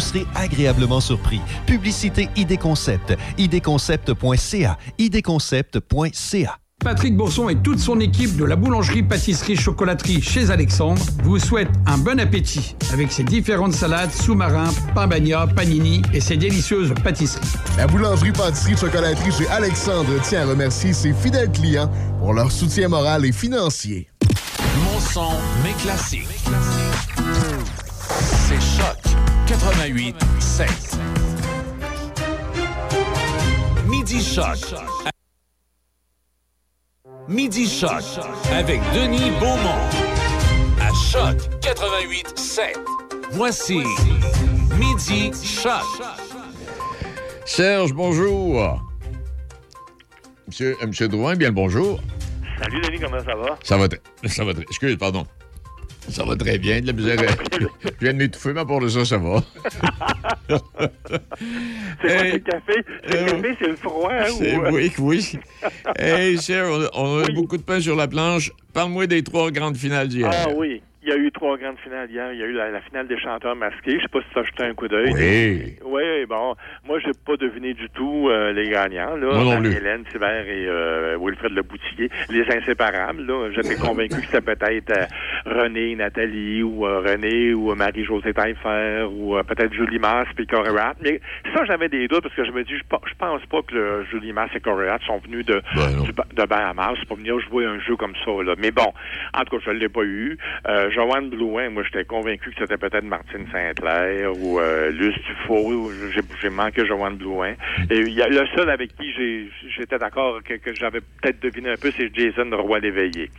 S6: serez agréablement surpris. Publicité ID Concept. idconcept.ca. idconcept.ca.
S9: Patrick Bourson et toute son équipe de la boulangerie-pâtisserie-chocolaterie chez Alexandre vous souhaitent un bon appétit avec ses différentes salades, sous-marins, pain bagna, panini et ses délicieuses pâtisseries.
S10: La boulangerie-pâtisserie-chocolaterie chez Alexandre tient à remercier ses fidèles clients pour leur soutien moral et financier.
S2: Mon son, mes classiques. C'est Choc 88 7. Midi Choc. Midi Choc avec Denis Beaumont. À Choc 88 7. Voici Midi Choc.
S3: Serge, bonjour. Monsieur, euh, Monsieur Drouin, bien le bonjour.
S12: Salut Denis, comment ça va?
S3: Ça va, ça va, excuse, pardon. Ça va très bien, de la misère. Je viens de m'étouffer, mais pour ça, ça va.
S12: C'est quoi
S3: Hey,
S12: le café? Le
S3: euh,
S12: café, c'est le froid, hein? Ou, euh,
S3: oui, oui. Hey, on a, on a beaucoup de pain sur la planche. Parle-moi des trois grandes finales d'hier.
S12: Ah oui, il y a eu trois grandes finales hier. Il y a eu la, la finale des chanteurs masqués. Je sais pas si tu as jeté un coup d'œil.
S3: Oui.
S12: Oui, bon. Moi, j'ai pas deviné du tout euh, les gagnants. Là.
S3: Moi non plus.
S12: Hélène Thibert et euh, Wilfred Le Boutillier, les inséparables. Là. J'étais convaincu que c'était peut-être euh, René, Nathalie, ou euh, René, ou euh, Marie-Josée Taillefer, ou euh, peut-être Julie Masse Corey Rat. Mais ça, j'avais des doutes parce que je me dis, je, je pense pas que le Julie Masse et Corey Rat sont venus de, du ba- de Bahamas pour venir jouer un jeu comme ça. Là. Mais bon, en tout cas, je l'ai pas eu. Euh, Joanne Blouin, moi, j'étais convaincu que c'était peut-être Martine Saint-Clair ou euh, Luce Dufault. J'ai, manqué Joanne Blouin. Et le seul avec qui j'étais d'accord que, que j'avais peut-être deviné un peu, c'est Jason Roy l'éveillé.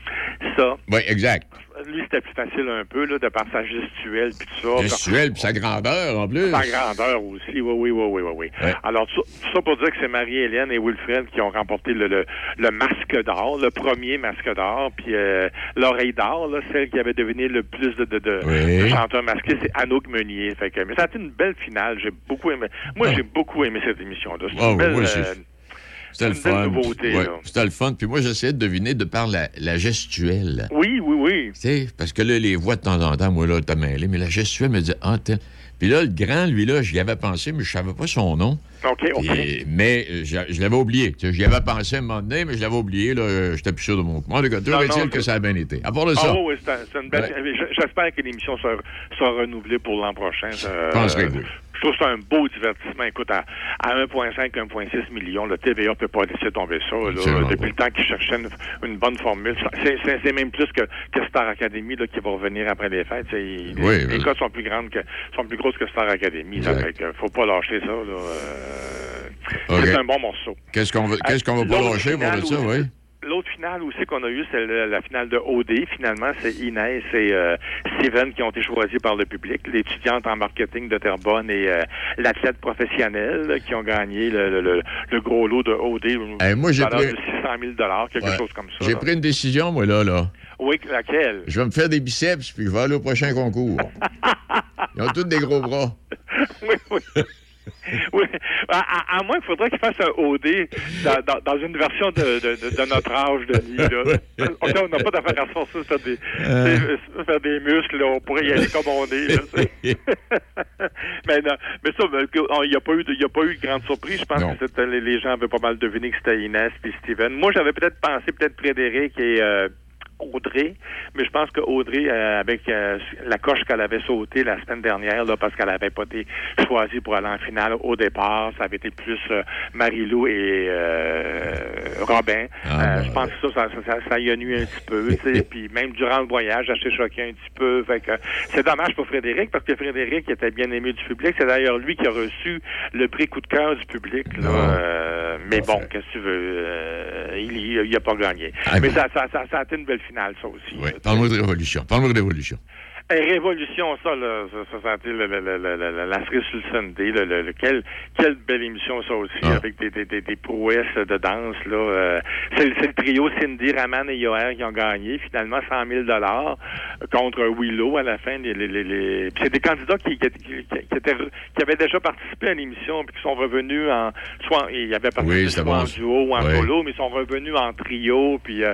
S12: Ça,
S3: Oui, exact.
S12: Lui, c'était plus facile un peu, là, de par sa gestuelle puis tout ça.
S3: Gestuelle, puis sa grandeur, en plus.
S12: Sa grandeur aussi, oui, oui, oui, oui, oui.
S3: Ouais.
S12: Alors, tout ça, tout ça pour dire que c'est Marie-Hélène et Wilfred qui ont remporté le, le, le masque d'or, le premier masque d'or, puis euh, l'oreille d'or, là, celle qui avait deviné le plus de, de, de,
S3: Oui.
S12: de chanteurs masqués, c'est Anouk Meunier. Fait que, mais ça a été une belle finale. J'ai beaucoup aimé. Moi,
S3: Ah.
S12: j'ai beaucoup aimé cette émission-là. C'est
S3: Ah,
S12: une belle, euh,
S3: C'était le fun.
S12: nouveauté,
S3: Ouais. C'était le fun. Puis moi, j'essayais de deviner de par la, la gestuelle.
S12: Oui, oui, oui.
S3: Tu sais, parce que là, les voix de temps en temps, moi, là, t'as mêlé, mais la gestuelle me disait, ah, tel. Puis là, le grand, lui, là, j'y avais pensé, mais je savais pas son nom.
S12: OK, OK.
S3: Mais euh, je, je l'avais oublié. Tu sais, J'y avais pensé à un moment donné, mais je l'avais oublié. là, euh, J'étais plus sûr de mon coup. En tout cas,
S12: Non, non,
S3: que
S12: c'est-
S3: ça a bien été. À part de
S12: Ah
S3: ça,
S12: oui, oui, c'est un- c'est une belle. J'espère que l'émission sera, sera renouvelée pour l'an prochain. Euh,
S3: penserais que oui.
S12: Je trouve que c'est un beau divertissement. Écoute, à, à 1,5, 1,6 millions, le TVA ne peut pas laisser tomber ça. là. Depuis le temps qu'ils cherchaient une, une bonne formule. C'est- même plus que, que Star Academy là, qui va revenir après les fêtes. Les,
S3: Oui,
S12: les
S3: oui.
S12: cotes sont plus grandes que sont plus grosses que Star Academy. Fait que faut pas lâcher ça. Euh. C'est un bon morceau.
S3: qu'est-ce qu'on va, qu'est-ce qu'on va pas lâcher pour ça, oui?
S12: L'autre finale aussi qu'on a eue, c'est la finale de OD. Finalement, c'est Inès et euh, Steven qui ont été choisis par le public, l'étudiante en marketing de Terrebonne et euh, l'athlète professionnel qui ont gagné le, le- le- le gros lot de OD.
S3: Eh, moi, j'ai pris-
S12: de 600 000 quelque
S3: Ouais.
S12: chose comme ça.
S3: J'ai pris une décision, moi, là, là.
S12: Oui, laquelle?
S3: Je vais me faire des biceps, puis je vais aller au prochain concours. Ils ont tous des gros bras.
S12: oui, oui. À, moins qu'il faudrait qu'il fasse un OD dans, dans- dans une version de, de- notre âge, Denis. Là. On n'a pas d'affaire à faire des,
S3: Euh.
S12: des- faire des muscles, là. on pourrait y aller comme on est. là, mais, non, mais ça, ben, on- il n'y a, pas eu de- il y a pas eu de grande surprise. Je pense
S3: Non.
S12: que les gens avaient pas mal deviné que c'était Inès et Steven. Moi, j'avais peut-être pensé peut-être Frédéric et... euh, Audrey, mais je pense que Audrey, euh, avec euh, la coche qu'elle avait sautée la semaine dernière, là, parce qu'elle n'avait pas été choisie pour aller en finale au départ, ça avait été plus euh, Marie-Lou et euh, Robin.
S3: Ah, ben,
S12: je pense que ça, ça, ça, ça y a nu un petit peu, puis même durant le voyage, ça s'est choqué un petit peu. Fait que c'est dommage pour Frédéric, parce que Frédéric était bien aimé du public. C'est d'ailleurs lui qui a reçu le prix coup de cœur du public. Là.
S3: Ah.
S12: Mais bon, qu'est-ce que tu veux? il il a pas gagné.
S3: Ah,
S12: mais ça, ça, ça, ça a été une belle finale, ça aussi.
S3: Oui. Parle-moi de révolution. Parle-moi de révolution.
S12: Révolution, ça, là, ça, ça, ça a été le- le- le- le- le- la cerise sur le Sunday. Le, le- le- quelle, quelle belle émission, ça aussi,
S3: Ah.
S12: avec des, des, des, prouesses de danse. là. Euh, c'est, le- trio Cindy, Raman et Yoher qui ont gagné, finalement, 100 000 contre Willow à la fin. Les, les, c'est des candidats qui, qui, avaient déjà participé à l'émission puis qui sont revenus en... Soit ils avaient participé en duo ou en solo, mais ils sont revenus en trio. Puis euh,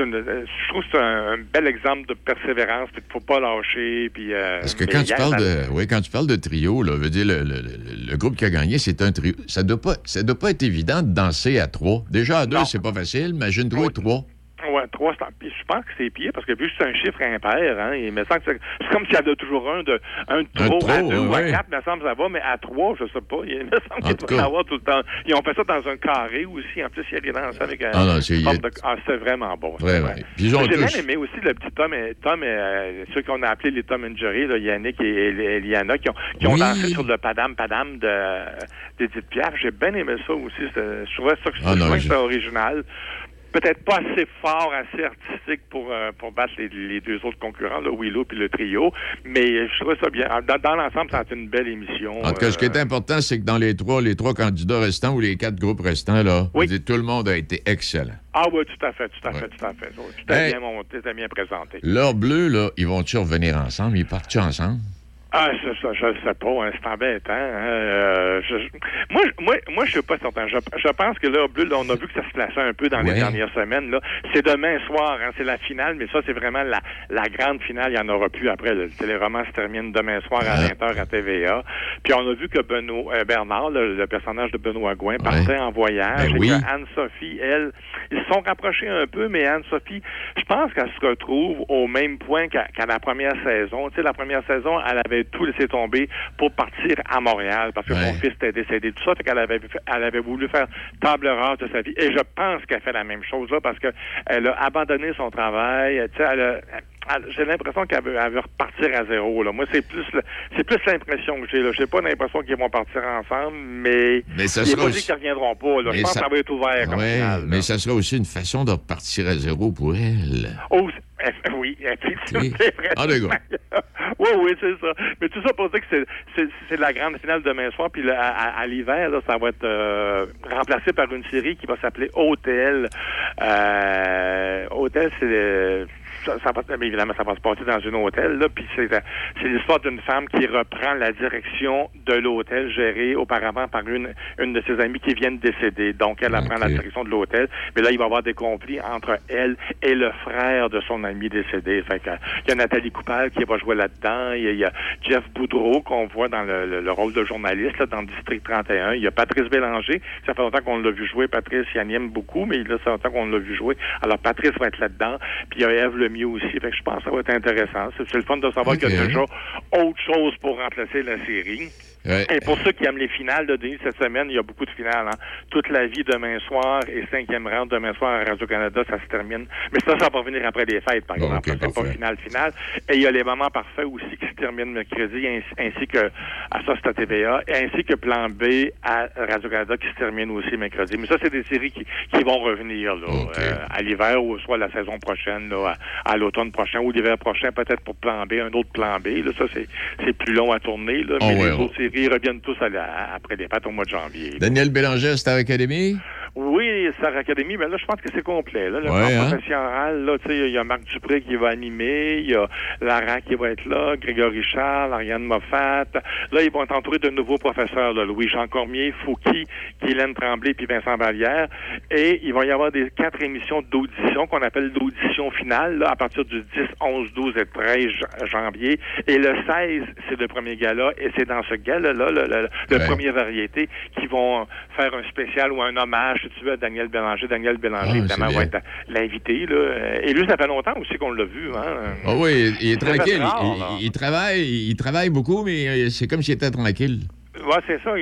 S12: euh, je trouve que c'est un, bel exemple de persévérance, puis de faut pas lâcher. Puis, euh,
S3: Parce que quand tu parles de, oui, quand tu parles de trio, là, veut dire le, le- le- groupe qui a gagné, c'est un trio. Ça doit pas, ça doit pas être évident de danser à trois. Déjà à deux, c'est pas facile. Imagine-toi trois.
S12: Ouais, je pense que c'est pire parce que vu que c'est un chiffre impair, hein, il me semble que c'est comme s'il y avait toujours un de un de
S3: Un
S12: trop,
S3: trop,
S12: à deux ou à quatre, il me semble que ça va, mais à trois, je sais pas. Il me semble qu'il doit en avoir tout le temps. Ils ont fait ça dans un carré aussi. En plus, il y a dansé avec un.
S3: Ah non, c'est-
S12: de- ah, vraiment bon.
S3: Ouais, ouais.
S12: J'ai
S3: tous-
S12: bien aimé aussi le petit Tom, et, Tom et, euh, ceux qu'on a appelés les Tom and Jerry, là, Yannick et, et Eliana, qui ont, qui ont
S3: Oui.
S12: dansé sur le Padam Padam de d'Edith Pierre. J'ai bien aimé ça aussi. Je trouvais ça que
S3: Ah non,
S12: je original peut-être pas assez fort, assez artistique pour, euh, pour battre les, les deux autres concurrents, le Willow puis le trio. Mais je trouvais ça bien. Dans, dans l'ensemble, ça a été une belle émission.
S3: En tout cas, ce qui est
S12: Euh,
S3: important, c'est que dans les trois, les trois candidats restants ou les quatre groupes restants, là,
S12: Oui.
S3: tout le monde a été excellent.
S12: Ah oui, tout à fait, tout à fait, tout à fait. Tout
S3: Hey.
S12: bien monté, tout bien présenté.
S3: L'heure bleue, là, ils vont-tu revenir ensemble? Ils partent-tu ensemble?
S12: Ah, ça, ça, je ne sais pas, hein, c'est embêtant. hein, euh, je- moi, moi, moi, je suis pas certain. Je, je pense que là, on a vu que ça se plaçait un peu dans
S3: Ouais.
S12: les dernières semaines. Là. C'est demain soir, hein, c'est la finale, mais ça, c'est vraiment la, la grande finale. Il n'y en aura plus après. Le téléroman se termine demain soir à 20h à TVA. Puis on a vu que Benoît, euh, Bernard, le, le personnage de Benoît Gouin, partait en voyage.
S3: Ben
S12: et
S3: oui.
S12: que Anne-Sophie, elle, ils se sont rapprochés un peu, mais Anne-Sophie, je pense qu'elle se retrouve au même point qu'à qu'à la première saison. Tu sais, la première saison, elle avait tout laissé tomber pour partir à Montréal parce que son fils était décédé, tout ça. Fait qu'elle avait, elle avait voulu faire table rase de sa vie. Et je pense qu'elle fait la même chose là parce que elle a abandonné son travail. Tu sais, elle a- j'ai l'impression qu'elle veut, veut repartir à zéro. Là. Moi, c'est plus c'est plus l'impression que j'ai. là. J'ai pas l'impression qu'ils vont partir ensemble, mais,
S3: Mais ça
S12: il est
S3: sera
S12: pas dit qu'ils reviendront pas. Là. Je pense
S3: ça-
S12: que ça va être ouvert comme
S3: Ouais, mais ça sera aussi une façon de repartir à zéro pour elle.
S12: Oh, c'est- eh, oui, effectivement,
S3: Oui. Ah,
S12: oui, oui, c'est ça. Mais tout ça pour dire que c'est- la grande finale demain soir, puis là, à, à- l'hiver, ça va être euh, remplacé par une série qui va s'appeler Hôtel. Euh, Hôtel, c'est ça, ça va, mais évidemment, ça va se passer dans un hôtel, là, puis c'est, c'est l'histoire d'une femme qui reprend la direction de l'hôtel géré auparavant par une, une de ses amies qui vient de décéder. Donc, elle prend la direction de l'hôtel, mais là, il va y avoir des conflits entre elle et le frère de son ami décédé. Fait que, il y a Nathalie Coupal qui va jouer là-dedans, il y a, il y a Jeff Boudreau qu'on voit dans le, le- le rôle de journaliste là, dans le District 31, il y a Patrice Bélanger, ça fait longtemps qu'on l'a vu jouer, Patrice, il en aime beaucoup, mais là, ça fait longtemps qu'on l'a vu jouer. Alors, Patrice va être là-dedans, puis il y a Eve Lemieux aussi, fait que je pense que ça va être intéressant. C'est, le fun de savoir qu'il y a déjà autre chose pour remplacer la série.
S3: Ouais.
S12: Et pour ceux qui aiment les finales de Denis, cette semaine, il y a beaucoup de finales. Hein. Toute la vie demain soir et cinquième round demain soir à Radio-Canada, ça se termine. Mais ça, ça va revenir après les fêtes, par
S3: Bon,
S12: exemple. c'est pas finale, finale. Et il y a les moments parfaits aussi qui se terminent mercredi, ainsi, ainsi que à ça, c'est à TVA, et ainsi que Plan B à Radio-Canada qui se termine aussi mercredi. Mais ça, c'est des séries qui, qui vont revenir là, euh, à l'hiver ou soit la saison prochaine, là, à, à l'automne prochain ou l'hiver prochain, peut-être pour Plan B, un autre Plan B. Là, ça, c'est, plus long à tourner. Là,
S3: Oh,
S12: mais les autres séries reviennent tous à la- après les fêtes au mois de janvier.
S3: Daniel Bélanger, Star Academy?
S12: Oui, Star Academy, mais là, je pense que c'est complet. Là, le
S3: Ouais, hein?
S12: professionnel, là, tu sais, il y a Marc Dupré qui va animer, il y a Lara qui va être là, Grégory Charles, Ariane Moffat. Là, ils vont être entourés de nouveaux professeurs, là, Louis-Jean Cormier, Fouki, Guylaine Tremblay, puis Vincent Vallière. Et il va y avoir des quatre émissions d'audition qu'on appelle l'audition finale, là, à partir du 10, 11, 12 et 13 jan- janvier. Et le 16, c'est le premier gala, et c'est dans ce gala-là, le, le- le
S3: Ouais.
S12: premier variété, qui vont faire un spécial ou un hommage, veux, à Daniel Bélanger. Daniel Bélanger,
S3: Ah,
S12: évidemment, va être l'invité. là. Et lui, ça fait longtemps aussi qu'on l'a vu. Hein?
S3: Ah oui, il est tranquille.
S12: rare,
S3: Il-
S12: là.
S3: il, il travaille, il travaille beaucoup, mais euh, c'est comme s'il était tranquille.
S12: Ouais, c'est ça.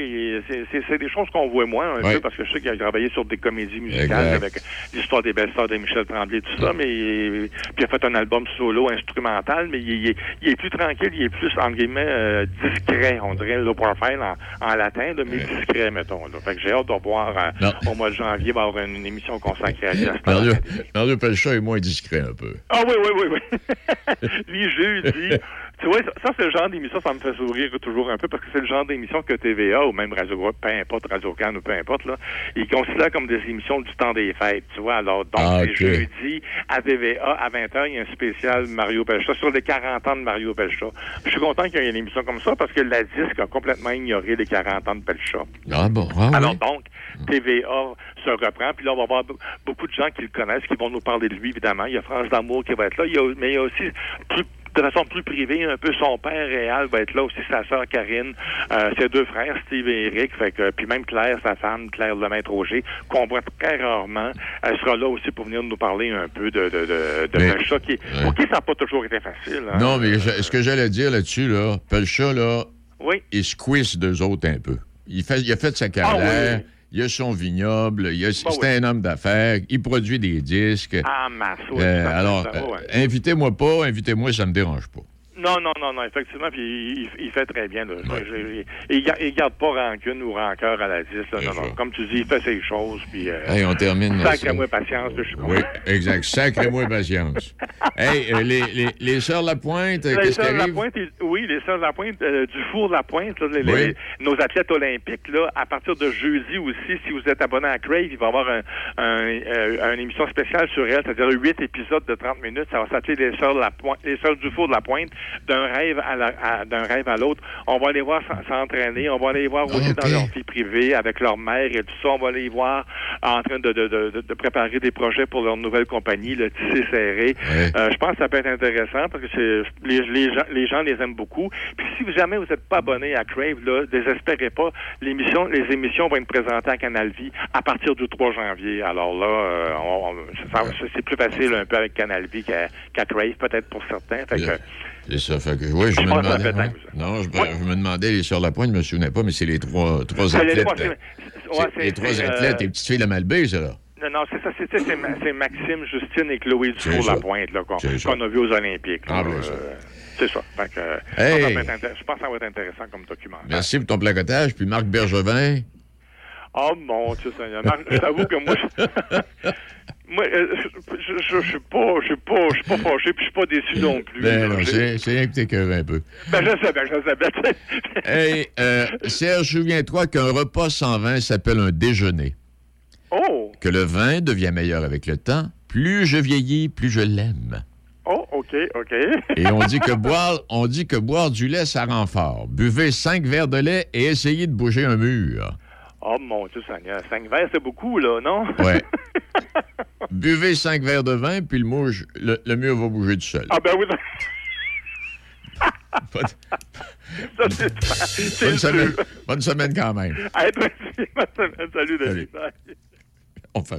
S12: C'est, des choses qu'on voit moins un peu parce que je sais qu'il a travaillé sur des comédies musicales
S3: Exact.
S12: avec l'histoire des belles stars de Michel Tremblay, tout ça, mais puis il a fait un album solo instrumental, mais il, il est, il est plus tranquille, il est plus entre guillemets euh, discret, on dirait le profile en, en latin, là, mais discret, mettons. Là. Fait que j'ai hâte de voir euh, au mois de janvier, va y avoir une, une émission consacrée à ce
S3: Mario. Mario Pelchat est moins discret un peu.
S12: Ah oui, oui, oui, oui. Lui, jeudi. Tu vois, ça, ça, c'est le genre d'émission, ça me fait sourire toujours un peu parce que c'est le genre d'émission que TVA ou même Radio Groupe, peu importe, Radio Can ou peu importe, là, ils considèrent comme des émissions du temps des fêtes, tu vois. Alors, donc,
S3: Ah,
S12: jeudi à TVA à 20h, il y a un spécial Mario Pelchat sur les 40 ans de Mario Pelchat. Je suis content qu'il y ait une émission comme ça parce que la disque a complètement ignoré les 40 ans de Pelchat.
S3: Ah bon, ah
S12: Alors
S3: oui.
S12: donc, TVA se reprend, puis là, on va avoir be- beaucoup de gens qui le connaissent, qui vont nous parler de lui, évidemment. Il y a France d'Amour qui va être là, il y a, mais il y a aussi, plus- de façon plus privée, un peu son père réel va être là aussi, sa sœur Karine, euh, ses deux frères, Steve et Eric, fait que, puis même Claire, sa femme, Claire Lemaître Auger, qu'on voit très rarement. Elle sera là aussi pour venir nous parler un peu de, de, de, de
S3: Mais-
S12: Pelchat, qui, pour qui ça n'a pas toujours été facile. hein.
S3: Non, mais je- ce que j'allais dire là-dessus, là, Pelchat, là,
S12: Oui.
S3: il squeeze d'eux autres un peu. Il, fait, il a fait sa carrière, il a son vignoble, il a- c'est
S12: oui.
S3: un homme d'affaires, il produit des disques.
S12: Ah, oui,
S3: Euh, alors,
S12: va,
S3: euh, invitez-moi pas, invitez-moi, ça me dérange pas.
S12: Non, non, non, non, effectivement, puis il, il fait très bien. Là. Il, il garde pas rancune ou rancœur à la 10. Là, non, non. Comme tu dis, il fait ses choses, puis... Euh,
S3: Hey, on termine
S12: Sacrez-moi patience, je suis
S3: Oui, exact. Sacrez-moi patience. hey, euh, les, les, les Sœurs Lapointe, euh,
S12: Les
S3: qu'est-ce qui arrive?
S12: Lapointe, oui, les Sœurs Lapointe, euh, du four Lapointe, là, les-
S3: Oui.
S12: les- nos athlètes olympiques, là, à partir de jeudi aussi, si vous êtes abonné à Crave, il va y avoir un, un, euh, une émission spéciale sur elle, c'est-à-dire huit épisodes de 30 minutes. Ça va s'appeler les Sœurs Lapointe, les Sœurs du four de la Pointe, d'un rêve à la- à- d'un rêve à l'autre. On va les voir s'en- s'entraîner, on va les voir aussi dans leur vie privée avec leur mère et tout ça. On va les voir en train de, de, de, de- préparer des projets pour leur nouvelle compagnie, le Tissé Serré.
S3: Ouais.
S12: Euh, je pense que ça peut être intéressant parce que c'est les, les, gens, les gens les aiment beaucoup. Puis si vous- jamais vous n'êtes pas abonné à Crave, là, désespérez pas. L'émission, les émissions vont être présentées à Canal Vie à partir du 3 janvier. Alors là, euh, on- on- c'est plus facile un peu avec Canal Vie qu'à qu'à Crave, peut-être pour certains. Fait que,
S3: C'est ça. Fait que, oui, je,
S12: Je
S3: me demandais. ouais. Non, je, je me demandais les Sœurs Lapointe, je me souvenais pas, mais c'est les trois, trois
S12: les
S3: athlètes.
S12: trois, ouais,
S3: les trois athlètes,
S12: euh,
S3: les petites filles de Malbé, ça, là.
S12: Non, non, c'est ça, c'est Maxime, Justine et Chloé
S3: C'est
S12: Dufour
S3: ça.
S12: Lapointe là, qu'on a vu aux Olympiques.
S3: Ah, ben.
S12: Euh, c'est ça. Fait que,
S3: Hey!
S12: je pense que ça va être intéressant comme documentaire.
S3: Merci pour ton placotage. Puis Marc Bergevin.
S12: Oh mon Dieu Seigneur. T'avoue que moi, je, moi, euh, je, suis pas, je suis pas, je suis pas fâché, puis je suis pas déçu non plus.
S3: Ben non,
S12: J'ai-
S3: c'est rien que t'écœurais un peu.
S12: ben je sais, ben je sais, ben.
S3: Hey, euh, Serge, souviens-toi qu'un repas sans vin s'appelle un déjeuner.
S12: Oh!
S3: Que le vin devient meilleur avec le temps. Plus je vieillis, plus je l'aime.
S12: Oh, OK, OK.
S3: Et on dit que boire, on dit que boire du lait, ça rend fort. Buvez cinq verres de lait et essayez de bouger un mur.
S12: Oh, mon Dieu Seigneur. Cinq verres, c'est beaucoup, là, non?
S3: Ouais. Buvez cinq verres de vin, puis le, mouche, le, le mur va bouger tout seul.
S12: Ah, ben oui.
S3: Bonne,
S12: Ça,
S3: bonne
S12: le
S3: semaine,
S12: jeu.
S3: bonne semaine quand même.
S12: Aussi, bonne semaine. Salut, Denis. Bye.
S3: Enfin,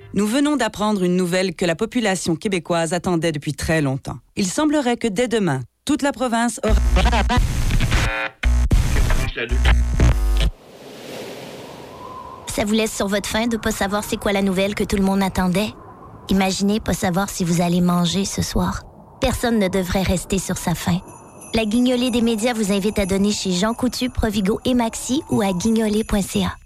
S13: Nous venons d'apprendre une nouvelle que la population québécoise attendait depuis très longtemps. Il semblerait que dès demain, toute la province aura...
S14: Ça vous laisse sur votre faim de pas savoir c'est quoi la nouvelle que tout le monde attendait? Imaginez pas savoir si vous allez manger ce soir. Personne ne devrait rester sur sa faim. La guignolée des médias vous invite à donner chez Jean Coutu, Provigo et Maxi ou à guignolée.ca.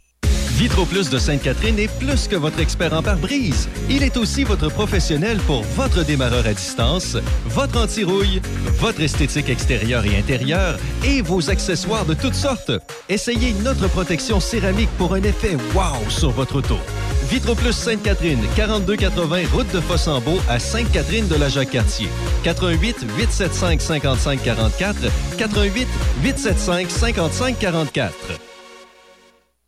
S6: Vitro Plus de Sainte-Catherine est plus que votre expert en pare-brise. Il est aussi votre professionnel pour votre démarreur à distance, votre anti-rouille, votre esthétique extérieure et intérieure et vos accessoires de toutes sortes. Essayez notre protection céramique pour un effet wow sur votre auto. Vitro Plus Sainte-Catherine, 4280 route de Fossambeau à Sainte-Catherine de la Jacques-Cartier. 88 875 55 44 88 875 55 44.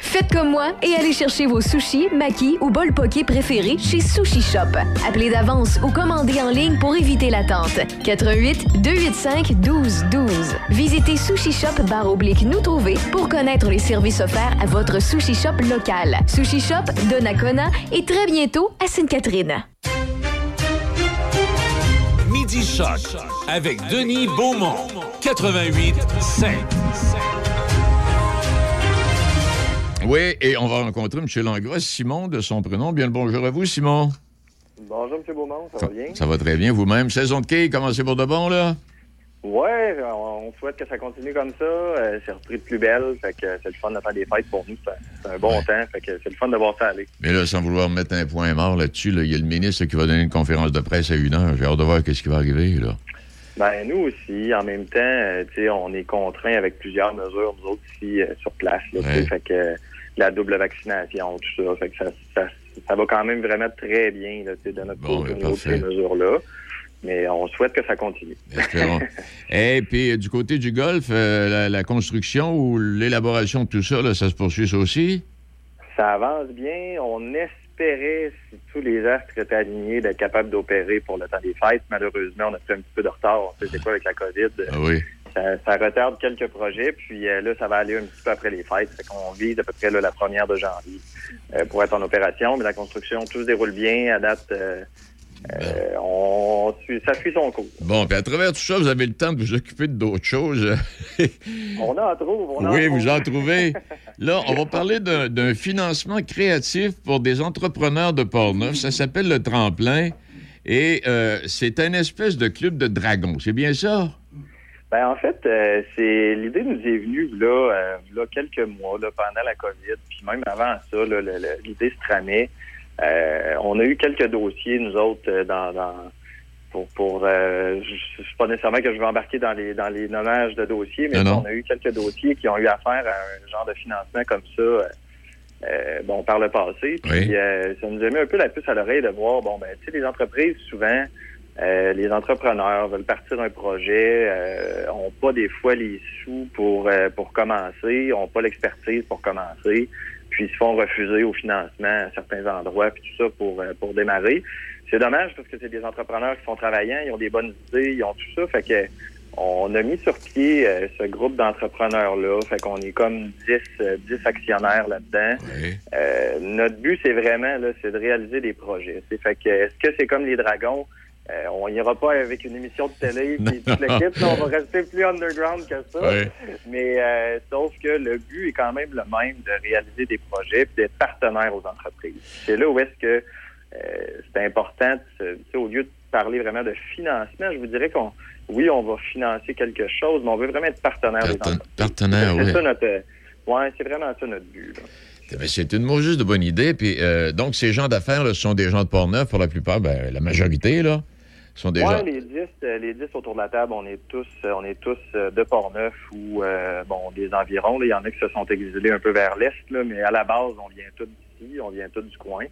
S7: Faites comme moi et allez chercher vos sushis, makis ou bol poké préférés chez Sushi Shop. Appelez d'avance ou commandez en ligne pour éviter l'attente. 88 285 12 12. Visitez Sushi Shop barre oblique nous trouver pour connaître les services offerts à votre Sushi Shop local. Sushi Shop de Nakona et très bientôt à Sainte-Catherine.
S2: Midi Choc avec Denis Beaumont. 88 5.
S3: Oui, et on va rencontrer M. Langlois, Simon, de son prénom. Bien le bonjour à vous, Simon.
S15: Bonjour, M. Beaumont, ça va bien?
S3: Ça va très bien, vous-même. Saison de quilles, commencez pour de bon, là?
S15: Ouais, on souhaite que ça continue comme ça. Euh, c'est repris de plus belle, fait que c'est le fun de faire des fêtes pour nous. C'est un bon temps, fait que c'est le fun de voir ça aller.
S3: Mais là, sans vouloir mettre un point mort là-dessus, là, il y a le ministre qui va donner une conférence de presse à une heure. J'ai hâte de voir ce qui va arriver, là.
S15: Ben, nous aussi, en même temps, euh, tu sais, on est contraints avec plusieurs mesures, nous autres ici, euh, sur place, là,
S3: Ouais.
S15: fait que euh, la double vaccination, tout ça, fait que ça, ça, ça va quand même vraiment très bien, là, tu sais, de notre côté, ces mesures-là. Mais on souhaite que ça continue.
S3: Espérons. Et puis, euh, du côté du golf, euh, la, la construction ou l'élaboration de tout ça, là, ça se poursuit ça aussi?
S15: Ça avance bien. On si tous les astres étaient alignés, d'être capable d'opérer pour le temps des fêtes. Malheureusement, on a pris un petit peu de retard. On sait c'est quoi avec la COVID.
S3: Ah oui.
S15: Ça, ça retarde quelques projets, puis euh, là, ça va aller un petit peu après les fêtes. Fait qu'on vise à peu près là, la première de janvier euh, pour être en opération. Mais la construction, tout se déroule bien. À date, euh, euh, on ça suit son cours.
S3: Bon, puis à travers tout ça, vous avez le temps de vous occuper d'autres choses.
S15: On en trouve. On en
S3: oui,
S15: trouve.
S3: vous en trouvez. Là, on va parler d'un financement créatif pour des entrepreneurs de Portneuf. Ça s'appelle le Tremplin. Et euh, c'est un espèce de club de dragons. C'est bien ça?
S15: Ben, en fait, euh, c'est l'idée nous est venue là, là quelques mois là, pendant la COVID, puis même avant ça, l'idée se tramait. Euh, on a eu quelques dossiers, nous autres, euh, dans, dans, pour, pour euh, sais pas nécessairement que je vais embarquer dans les dans les nommages de dossiers, mais
S3: Non,
S15: on a eu quelques dossiers qui ont eu affaire à un genre de financement comme ça. euh, euh, bon, par le passé. Puis
S3: Oui.
S15: euh, ça nous a mis un peu la puce à l'oreille de voir, bon, ben, tu sais, les entreprises, souvent, euh, les entrepreneurs veulent partir un projet, euh, ont pas des fois les sous pour euh, pour commencer, ont pas l'expertise pour commencer, puis se font refuser au financement à certains endroits, puis tout ça pour euh, pour démarrer. C'est dommage parce que c'est des entrepreneurs qui sont travaillants, ils ont des bonnes idées, ils ont tout ça, fait que on a mis sur pied euh, ce groupe d'entrepreneurs-là, fait qu'on est comme 10, euh, 10 actionnaires là-dedans. Euh, notre but, c'est vraiment, là, c'est de réaliser des projets. C'est fait que, est-ce que c'est comme les dragons? Euh, on n'ira pas avec une émission de télé puis toute l'équipe, on va rester plus underground que ça.
S3: Ouais.
S15: Mais euh, sauf que le but est quand même le même de réaliser des projets et d'être partenaire aux entreprises. C'est là où est-ce que euh, c'est important, de se- au lieu de parler vraiment de financement, je vous dirais qu'on oui, on va financer quelque chose, mais on veut vraiment être partenaire des entreprises.
S3: Partenaire,
S15: c'est ça notre ouais, c'est vraiment ça notre but. là.
S3: Ben, C'est une juste de bonne idée. Puis, euh, donc, ces gens d'affaires, sont des gens de Port-Neuf pour la plupart, ben, la majorité, là, sont
S15: les 10, euh, les 10 autour de la table, on est tous, euh, on est tous euh, de Port-Neuf ou euh, bon des environs. Il y en a qui se sont exilés un peu vers l'est, mais à la base, on vient tous d'ici, on vient tous du coin.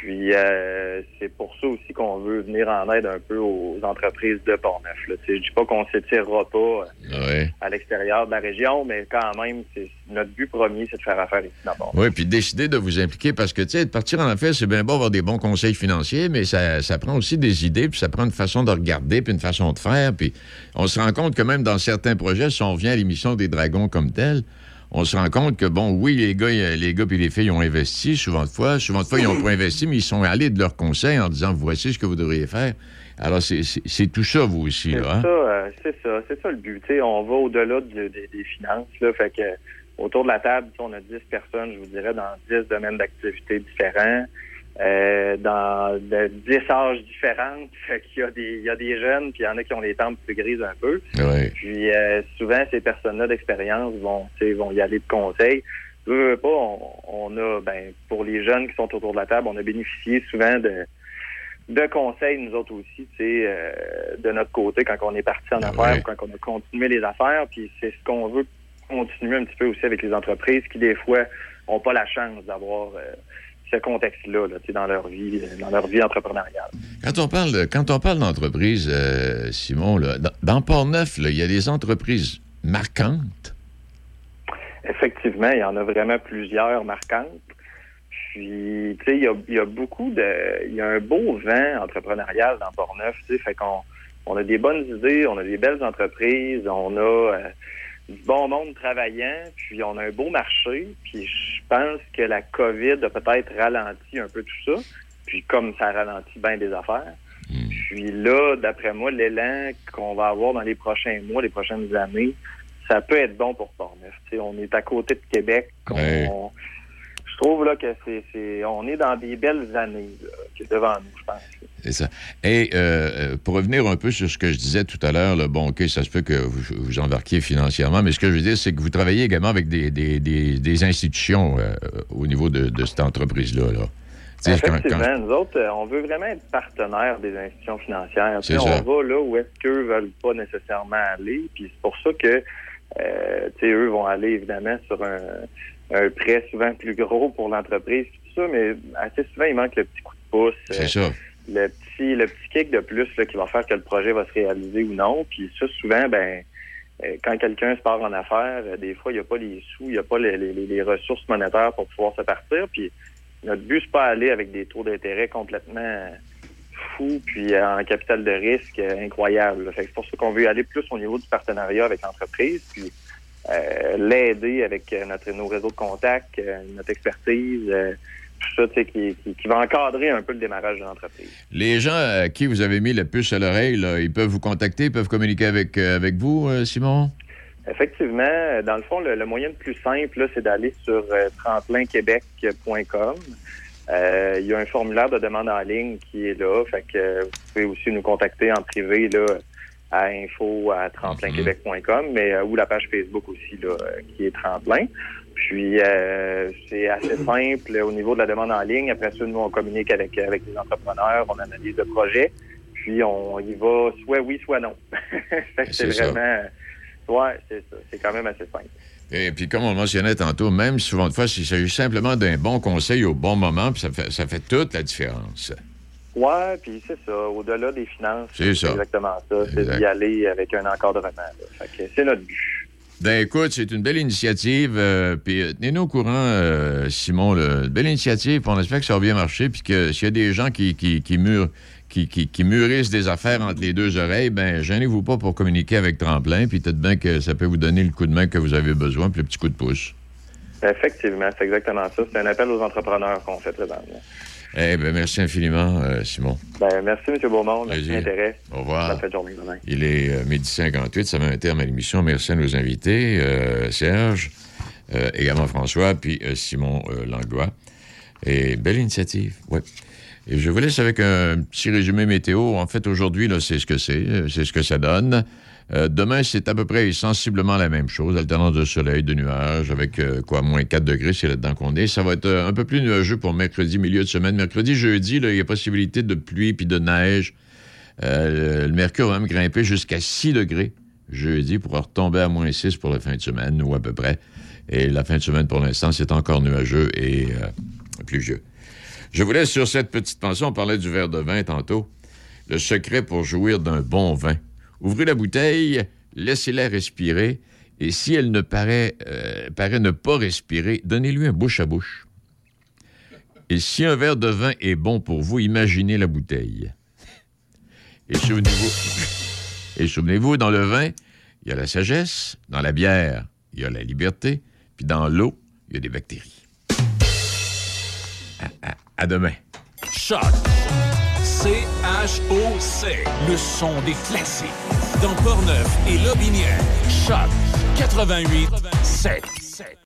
S15: Puis euh, c'est pour ça aussi qu'on veut venir en aide un peu aux entreprises de Port-Neuf. là. Je dis pas qu'on s'étirera pas euh, à l'extérieur de la région, mais quand même, c'est notre but premier, c'est de faire affaire ici dans Port-Neuf.
S3: Oui, puis décider de vous impliquer parce que, tu sais, de partir en affaires, c'est bien beau avoir des bons conseils financiers, mais ça, ça prend aussi des idées, puis ça prend une façon de regarder, puis une façon de faire. Puis on se rend compte que même dans certains projets, si on revient à l'émission des Dragons comme telle, on se rend compte que, bon, oui, les gars, les gars puis les filles ont investi souvent de fois. Souvent de fois, ils n'ont pas investi, mais ils sont allés de leurs conseils en disant, voici ce que vous devriez faire. Alors, c'est- tout ça, vous aussi,
S15: C'est
S3: là. hein?
S15: ça, euh, c'est ça, c'est ça le but. On va au-delà du- des, des finances. Là, fait que autour de la table, on a 10 personnes, je vous dirais, dans 10 domaines d'activité différents, euh, dans de 10 âges différents. Fait qu'il y a des, il y a des jeunes, puis il y en a qui ont les tempes plus grises un peu.
S3: Ouais.
S15: Puis euh, souvent, ces personnes-là d'expérience vont, vont y aller de conseils. Veux, veux pas, on, on a, ben, pour les jeunes qui sont autour de la table, on a bénéficié souvent de, de conseils, nous autres aussi, tu sais, euh, de notre côté, quand on est parti en affaires ou quand on a continué les affaires. Puis c'est ce qu'on veut continuer un petit peu aussi avec les entreprises qui, des fois, n'ont pas la chance d'avoir euh, ce contexte-là là, dans leur vie, dans leur vie entrepreneuriale.
S3: Quand on parle, quand on parle d'entreprise, euh, Simon, là, dans, dans Port-Neuf, il y a des entreprises marquantes.
S15: Effectivement, il y en a vraiment plusieurs marquantes. Puis, tu sais, il y a, il y a beaucoup de... Il y a un beau vent entrepreneurial dans Port-Neuf, tu sais, fait qu'on on a des bonnes idées, on a des belles entreprises, on a euh, du bon monde travaillant, puis on a un beau marché, puis je pense que la COVID a peut-être ralenti un peu tout ça, puis comme ça ralentit bien des affaires. Puis là, d'après moi, l'élan qu'on va avoir dans les prochains mois, les prochaines années, ça peut être bon pour Port-Neuf. On est à côté de Québec. on-
S3: Ouais.
S15: Trouve là que c'est, c'est- on est dans des belles années là, qui est devant nous, je pense.
S3: C'est ça. Et euh, euh, pour revenir un peu sur ce que je disais tout à l'heure, bon, OK, ça se peut que vous vous embarquiez financièrement, mais ce que je veux dire, c'est que vous travaillez également avec des, des, des- des institutions euh, au niveau de, de cette entreprise-là. Là. Sais, quand-
S15: Effectivement,
S3: quand-
S15: nous autres, on veut vraiment être partenaire des institutions financières.
S3: Ça.
S15: on va là où est-ce qu'eux veulent pas nécessairement aller. Puis c'est pour ça que euh, tu sais, eux vont aller évidemment sur un, un prêt souvent plus gros pour l'entreprise, tout ça, mais assez souvent, il manque le petit coup de pouce.
S3: C'est
S15: euh,
S3: ça.
S15: le petit le petit kick de plus là, qui va faire que le projet va se réaliser ou non. Puis ça, souvent, ben euh, quand quelqu'un se part en affaires, euh, des fois, il n'y a pas les sous, il n'y a pas les, les- les ressources monétaires pour pouvoir se partir. Puis notre but, c'est pas aller avec des taux d'intérêt complètement fous, puis en capital de risque incroyable. là. Fait que c'est pour ça qu'on veut aller plus au niveau du partenariat avec l'entreprise, puis l'aider avec euh, notre nos réseaux de contacts, euh, notre expertise, euh, tout ça, tu sais, qui, qui, qui va encadrer un peu le démarrage de l'entreprise.
S3: Les gens à qui vous avez mis la puce à l'oreille, ils peuvent vous contacter, ils peuvent communiquer avec, euh, avec vous, euh, Simon?
S15: Effectivement, euh, dans le fond, le, le moyen le plus simple, c'est d'aller sur euh, tremplinquebec.com. Euh, il y a un formulaire de demande en ligne qui est là. Fait que euh, vous pouvez aussi nous contacter en privé là, à info à tremplinquebec.com, mais euh, ou la page Facebook aussi là, euh, qui est Tremplin. Puis euh, c'est assez simple au niveau de la demande en ligne. Après ça, nous on communique avec avec les entrepreneurs, on analyse le projet. puis on y va soit oui, soit non. C'est
S3: ça.
S15: vraiment... Ouais, c'est ça. C'est quand même assez simple.
S3: Et puis, comme on le mentionnait tantôt, même souvent de fois, s'il s'agit simplement d'un bon conseil au bon moment, puis ça fait, ça fait toute la différence.
S15: Ouais, puis c'est ça. Au-delà des finances,
S3: C'est ça.
S15: exactement ça. C'est d'y aller avec un encadrement. là. Fait que c'est notre but.
S3: Ben écoute, c'est une belle initiative. euh, puis euh, tenez-nous au courant, euh, Simon. là. Une belle initiative. On espère que ça va bien marcher. Puis que s'il y a des gens qui, qui, qui, mûrent- qui, qui- qui mûrissent des affaires entre les deux oreilles, ben gênez-vous pas pour communiquer avec Tremplin. Puis peut-être bien que ça peut vous donner le coup de main que vous avez besoin, puis le petit coup de pouce.
S15: Effectivement, c'est exactement ça. C'est un appel aux entrepreneurs qu'on fait présentement.
S3: Eh ben merci infiniment, euh, Simon.
S15: Ben, merci, M. Beaumont. Merci de l'intérêt.
S3: Au revoir.
S15: Bonne journée.
S3: Il est euh, midi 58, ça met un terme à l'émission. Merci à nos invités, euh, Serge, euh, également François, puis Simon Langlois. Et belle initiative, oui. Et je vous laisse avec un petit résumé météo. En fait, aujourd'hui, là, c'est ce que c'est, c'est ce que ça donne. Euh, demain, c'est à peu près sensiblement la même chose. Alternance de soleil, de nuages, avec euh, quoi, moins 4 degrés, c'est là-dedans qu'on est. Ça va être euh, un peu plus nuageux pour mercredi, milieu de semaine. Mercredi, jeudi, il y a possibilité de pluie puis de neige. Le, mercure va même grimper jusqu'à 6 degrés jeudi pour retomber à moins 6 pour la fin de semaine, ou à peu près. Et la fin de semaine, pour l'instant, c'est encore nuageux et pluvieux. Je vous laisse sur cette petite pensée. On parlait du verre de vin tantôt. Le secret pour jouir d'un bon vin. Ouvrez la bouteille, laissez-la respirer, et si elle ne paraît, euh, paraît ne pas respirer, donnez-lui un bouche à bouche. Et si un verre de vin est bon pour vous, imaginez la bouteille. Et souvenez-vous, dans le vin, il y a la sagesse, dans la bière, il y a la liberté, puis dans l'eau, il y a des bactéries. À demain.
S2: Choc. C-H-O-C. Le son des classiques. Dans Portneuf et Lobinière. Choc. 88 7.